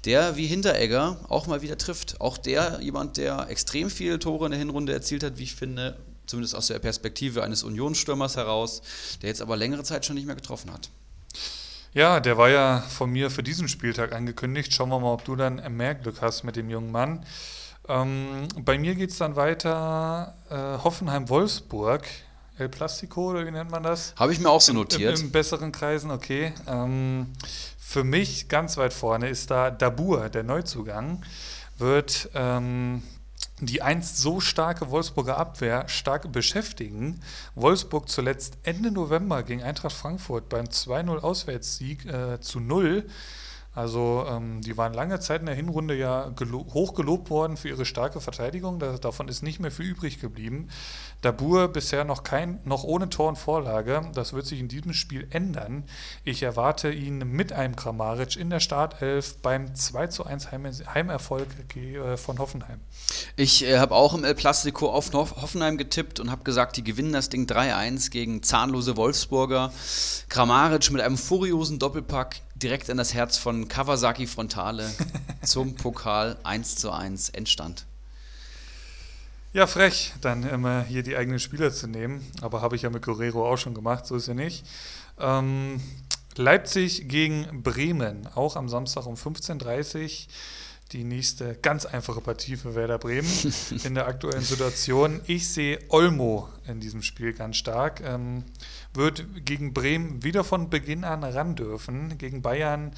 der wie Hinteregger auch mal wieder trifft. Auch der, jemand, der extrem viele Tore in der Hinrunde erzielt hat, wie ich finde, zumindest aus der Perspektive eines Unionsstürmers heraus, der jetzt aber längere Zeit schon nicht mehr getroffen hat. Ja, der war ja von mir für diesen Spieltag angekündigt. Schauen wir mal, ob du dann mehr Glück hast mit dem jungen Mann. Ähm, bei mir geht es dann weiter äh, Hoffenheim-Wolfsburg. El Plastico, oder wie nennt man das? Habe ich mir auch so notiert. In, in besseren Kreisen, okay. Ähm, für mich ganz weit vorne ist da Dabur, der Neuzugang, wird ähm, die einst so starke Wolfsburger Abwehr stark beschäftigen. Wolfsburg zuletzt Ende November gegen Eintracht Frankfurt beim 2-0 Auswärtssieg äh, zu 0 also ähm, die waren lange Zeit in der Hinrunde ja hoch gelobt worden für ihre starke Verteidigung. Da, davon ist nicht mehr viel übrig geblieben. Dabur bisher noch kein, noch ohne Tor und Vorlage. Das wird sich in diesem Spiel ändern. Ich erwarte ihn mit einem Kramaric in der Startelf beim 2 zu 1 Heim Heimerfolg äh, von Hoffenheim. Ich äh, habe auch im El Plastico auf Hoffenheim getippt und habe gesagt, die gewinnen das Ding 3-1 gegen zahnlose Wolfsburger. Kramaric mit einem furiosen Doppelpack direkt in das Herz von Kawasaki Frontale zum Pokal 1 zu 1 Endstand. Ja, frech, dann immer hier die eigenen Spieler zu nehmen. Aber habe ich ja mit Guerrero auch schon gemacht, so ist ja nicht. Ähm, Leipzig gegen Bremen, auch am Samstag um 15.30 Uhr die nächste ganz einfache Partie für Werder Bremen in der aktuellen Situation. Ich sehe Olmo in diesem Spiel ganz stark. Ähm, wird gegen Bremen wieder von Beginn an ran dürfen. Gegen Bayern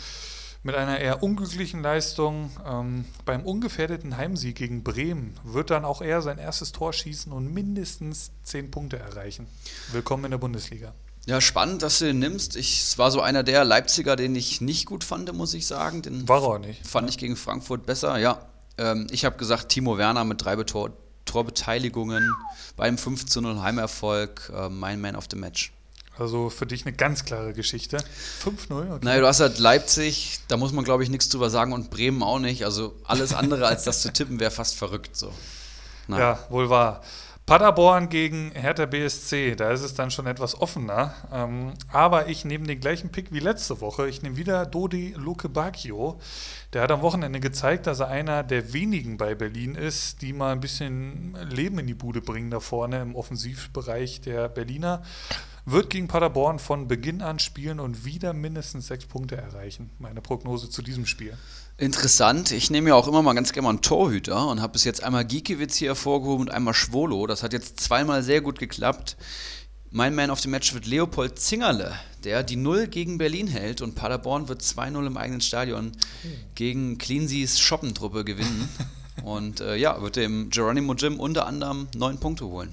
mit einer eher unglücklichen Leistung. Ähm, beim ungefährdeten Heimsieg gegen Bremen wird dann auch er sein erstes Tor schießen und mindestens zehn Punkte erreichen. Willkommen in der Bundesliga. Ja, spannend, dass du den nimmst. Ich, es war so einer der Leipziger, den ich nicht gut fand, muss ich sagen. Den war er nicht. Fand ich gegen Frankfurt besser, ja. Ähm, ich habe gesagt, Timo Werner mit drei Tor Torbeteiligungen beim 5 zu 0 Heimerfolg, äh, mein Man of the Match. Also für dich eine ganz klare Geschichte. 5-0, okay. Naja, du hast halt Leipzig, da muss man glaube ich nichts drüber sagen und Bremen auch nicht. Also alles andere als das zu tippen wäre fast verrückt so. Na. Ja, wohl wahr. Paderborn gegen Hertha BSC, da ist es dann schon etwas offener. Ähm, aber ich nehme den gleichen Pick wie letzte Woche. Ich nehme wieder Dodi Luke Bacchio. Der hat am Wochenende gezeigt, dass er einer der wenigen bei Berlin ist, die mal ein bisschen Leben in die Bude bringen da vorne im Offensivbereich der Berliner. Wird gegen Paderborn von Beginn an spielen und wieder mindestens sechs Punkte erreichen. Meine Prognose zu diesem Spiel. Interessant. Ich nehme ja auch immer mal ganz gerne mal einen Torhüter und habe bis jetzt einmal Giekewitz hier hervorgehoben und einmal Schwolo. Das hat jetzt zweimal sehr gut geklappt. Mein Man of the Match wird Leopold Zingerle, der die Null gegen Berlin hält und Paderborn wird 2-0 im eigenen Stadion gegen Cleanseys Shoppentruppe gewinnen. und äh, ja, wird dem Geronimo Jim unter anderem neun Punkte holen.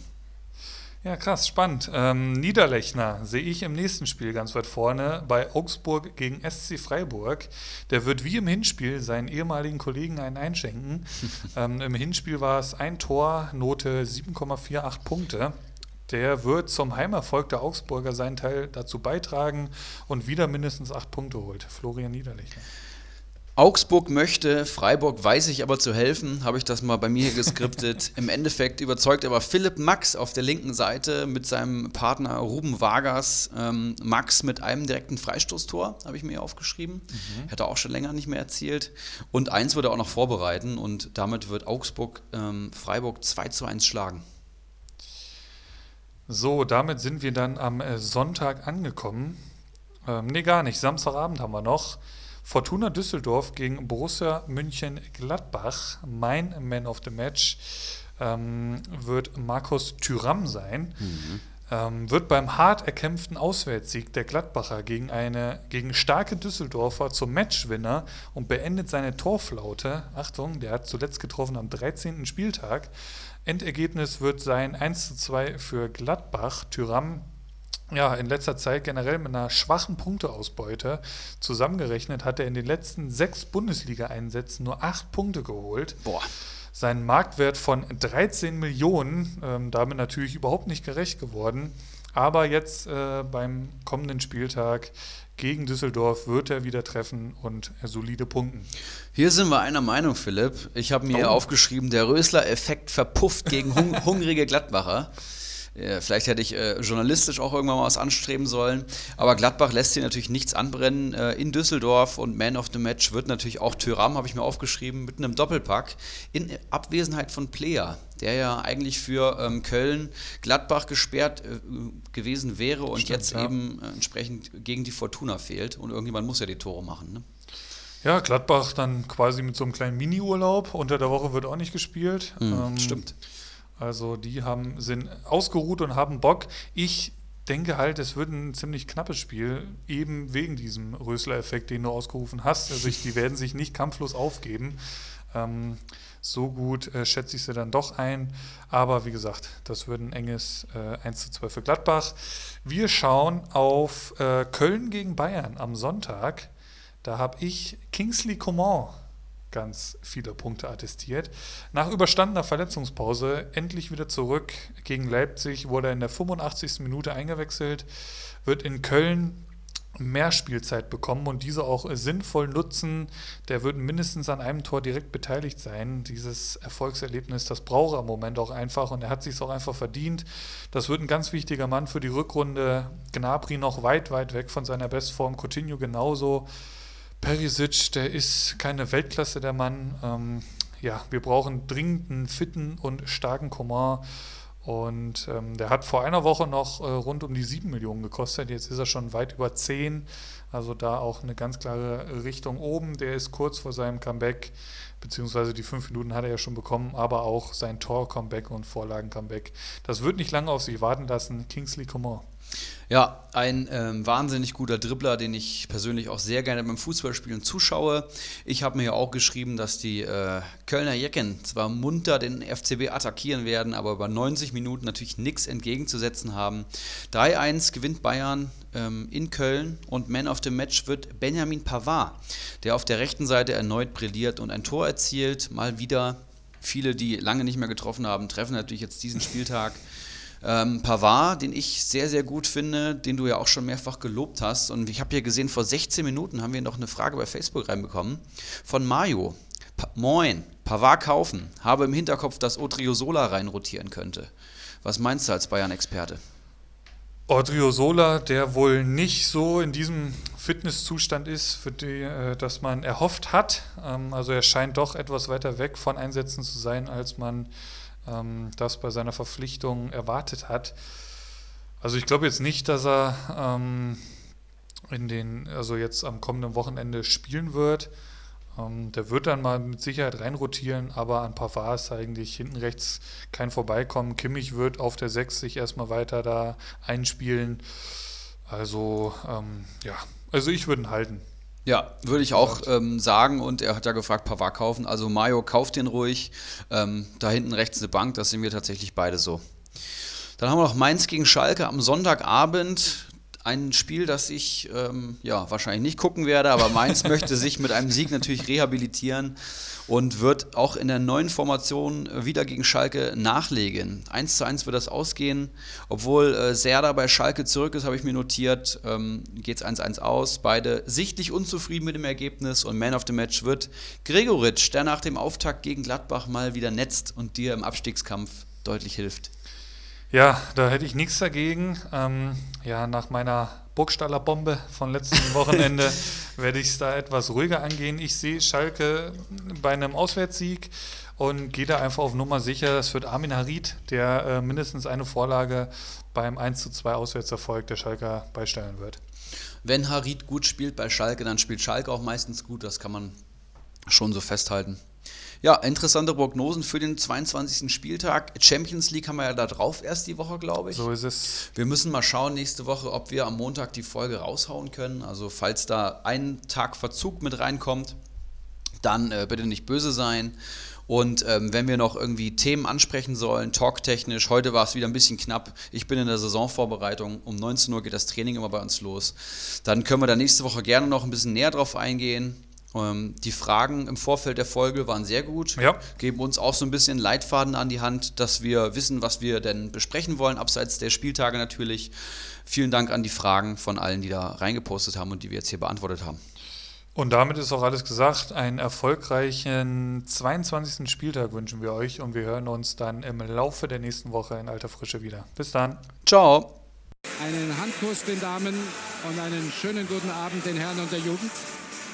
Ja, krass, spannend. Ähm, Niederlechner sehe ich im nächsten Spiel ganz weit vorne bei Augsburg gegen SC Freiburg. Der wird wie im Hinspiel seinen ehemaligen Kollegen einen einschenken. ähm, Im Hinspiel war es ein Tor, Note 7,48 Punkte. Der wird zum Heimerfolg der Augsburger seinen Teil dazu beitragen und wieder mindestens acht Punkte holt. Florian Niederlechner. Augsburg möchte, Freiburg weiß ich aber zu helfen, habe ich das mal bei mir hier geskriptet. Im Endeffekt überzeugt aber Philipp Max auf der linken Seite mit seinem Partner Ruben Vargas. Ähm, Max mit einem direkten Freistoßtor, habe ich mir aufgeschrieben. Mhm. Hätte auch schon länger nicht mehr erzielt. Und eins würde er auch noch vorbereiten und damit wird Augsburg ähm, Freiburg 2 zu 1 schlagen. So, damit sind wir dann am äh, Sonntag angekommen. Ähm, nee, gar nicht. Samstagabend haben wir noch. Fortuna Düsseldorf gegen Borussia München Gladbach. Mein Man of the Match ähm, wird Markus Thüram sein. Mhm. Ähm, wird beim hart erkämpften Auswärtssieg der Gladbacher gegen eine gegen starke Düsseldorfer zum Matchwinner und beendet seine Torflaute. Achtung, der hat zuletzt getroffen am 13. Spieltag. Endergebnis wird sein 1 zu 2 für Gladbach. Thüram ja, in letzter Zeit generell mit einer schwachen Punkteausbeute zusammengerechnet hat er in den letzten sechs Bundesliga-Einsätzen nur acht Punkte geholt. Boah. Sein Marktwert von 13 Millionen, ähm, damit natürlich überhaupt nicht gerecht geworden. Aber jetzt äh, beim kommenden Spieltag gegen Düsseldorf wird er wieder treffen und solide punkten. Hier sind wir einer Meinung, Philipp. Ich habe mir oh. aufgeschrieben, der Rösler-Effekt verpufft gegen hung hungrige Gladbacher. Vielleicht hätte ich äh, journalistisch auch irgendwann mal was anstreben sollen. Aber Gladbach lässt hier natürlich nichts anbrennen. Äh, in Düsseldorf und Man of the Match wird natürlich auch Tyram, habe ich mir aufgeschrieben, mit einem Doppelpack in Abwesenheit von Player, der ja eigentlich für ähm, Köln Gladbach gesperrt äh, gewesen wäre und Stimmt, jetzt ja. eben äh, entsprechend gegen die Fortuna fehlt. Und irgendjemand muss ja die Tore machen. Ne? Ja, Gladbach dann quasi mit so einem kleinen Mini-Urlaub. Unter der Woche wird auch nicht gespielt. Mhm, ähm, stimmt. Also die haben, sind ausgeruht und haben Bock. Ich denke halt, es wird ein ziemlich knappes Spiel, eben wegen diesem Rösler-Effekt, den du ausgerufen hast. Also ich, die werden sich nicht kampflos aufgeben. Ähm, so gut äh, schätze ich sie dann doch ein. Aber wie gesagt, das wird ein enges äh, 1 zu 2 für Gladbach. Wir schauen auf äh, Köln gegen Bayern am Sonntag. Da habe ich Kingsley Coman ganz viele Punkte attestiert. Nach überstandener Verletzungspause endlich wieder zurück gegen Leipzig, wurde er in der 85. Minute eingewechselt, wird in Köln mehr Spielzeit bekommen und diese auch sinnvoll nutzen. Der wird mindestens an einem Tor direkt beteiligt sein. Dieses Erfolgserlebnis, das braucht er im Moment auch einfach und er hat sich auch einfach verdient. Das wird ein ganz wichtiger Mann für die Rückrunde. Gnabry noch weit, weit weg von seiner Bestform. Coutinho genauso. Perisic, der ist keine Weltklasse, der Mann. Ähm, ja, wir brauchen dringend einen fitten und starken Coman. Und ähm, der hat vor einer Woche noch äh, rund um die 7 Millionen gekostet. Jetzt ist er schon weit über 10. Also da auch eine ganz klare Richtung oben. Der ist kurz vor seinem Comeback, beziehungsweise die 5 Minuten hat er ja schon bekommen, aber auch sein Tor-Comeback und Vorlagen-Comeback. Das wird nicht lange auf sich warten lassen. Kingsley Coman. Ja, ein ähm, wahnsinnig guter Dribbler, den ich persönlich auch sehr gerne beim Fußballspielen zuschaue. Ich habe mir ja auch geschrieben, dass die äh, Kölner Jecken zwar munter den FCB attackieren werden, aber über 90 Minuten natürlich nichts entgegenzusetzen haben. 3-1 gewinnt Bayern ähm, in Köln und Man of the Match wird Benjamin Pavard, der auf der rechten Seite erneut brilliert und ein Tor erzielt. Mal wieder viele, die lange nicht mehr getroffen haben, treffen natürlich jetzt diesen Spieltag. Ähm, Pavard, den ich sehr, sehr gut finde, den du ja auch schon mehrfach gelobt hast. Und ich habe hier gesehen, vor 16 Minuten haben wir noch eine Frage bei Facebook reinbekommen von Mario. Pa Moin, Pavard kaufen. Habe im Hinterkopf, dass Odriozola reinrotieren könnte. Was meinst du als Bayern-Experte? Odriozola, der wohl nicht so in diesem Fitnesszustand ist, für die, äh, das man erhofft hat. Ähm, also er scheint doch etwas weiter weg von Einsätzen zu sein, als man ähm, das bei seiner Verpflichtung erwartet hat. Also ich glaube jetzt nicht, dass er ähm, in den, also jetzt am kommenden Wochenende spielen wird. Ähm, der wird dann mal mit Sicherheit reinrotieren, aber an Pavard ist eigentlich hinten rechts kein Vorbeikommen. Kimmich wird auf der 6 sich erstmal weiter da einspielen. Also ähm, ja, also ich würde ihn halten. Ja, würde ich auch ähm, sagen. Und er hat ja gefragt, Pavard kaufen. Also Mayo, kauft den ruhig. Ähm, da hinten rechts eine Bank, das sehen wir tatsächlich beide so. Dann haben wir noch Mainz gegen Schalke am Sonntagabend. Ein Spiel, das ich ähm, ja, wahrscheinlich nicht gucken werde, aber Mainz möchte sich mit einem Sieg natürlich rehabilitieren und wird auch in der neuen Formation wieder gegen Schalke nachlegen. 1 zu 1 wird das ausgehen. Obwohl äh, Serda bei Schalke zurück ist, habe ich mir notiert, ähm, geht es 1-1 aus. Beide sichtlich unzufrieden mit dem Ergebnis und Man of the Match wird Gregoritsch, der nach dem Auftakt gegen Gladbach mal wieder netzt und dir im Abstiegskampf deutlich hilft. Ja, da hätte ich nichts dagegen. Ähm, ja, nach meiner Burgstaller Bombe von letzten Wochenende werde ich es da etwas ruhiger angehen. Ich sehe Schalke bei einem Auswärtssieg und gehe da einfach auf Nummer sicher. Es wird Armin Harid, der äh, mindestens eine Vorlage beim 1 zu 2 Auswärtserfolg der Schalker beisteuern wird. Wenn Harid gut spielt bei Schalke, dann spielt Schalke auch meistens gut. Das kann man schon so festhalten. Ja, interessante Prognosen für den 22. Spieltag. Champions League haben wir ja da drauf erst die Woche, glaube ich. So ist es. Wir müssen mal schauen nächste Woche, ob wir am Montag die Folge raushauen können. Also falls da ein Tag Verzug mit reinkommt, dann äh, bitte nicht böse sein. Und ähm, wenn wir noch irgendwie Themen ansprechen sollen, talktechnisch, heute war es wieder ein bisschen knapp. Ich bin in der Saisonvorbereitung. Um 19 Uhr geht das Training immer bei uns los. Dann können wir da nächste Woche gerne noch ein bisschen näher drauf eingehen. Ähm, die Fragen im Vorfeld der Folge waren sehr gut, ja. geben uns auch so ein bisschen Leitfaden an die Hand, dass wir wissen, was wir denn besprechen wollen, abseits der Spieltage natürlich. Vielen Dank an die Fragen von allen, die da reingepostet haben und die wir jetzt hier beantwortet haben. Und damit ist auch alles gesagt. Einen erfolgreichen 22. Spieltag wünschen wir euch und wir hören uns dann im Laufe der nächsten Woche in alter Frische wieder. Bis dann. Ciao. Einen Handkuss den Damen und einen schönen guten Abend den Herren und der Jugend.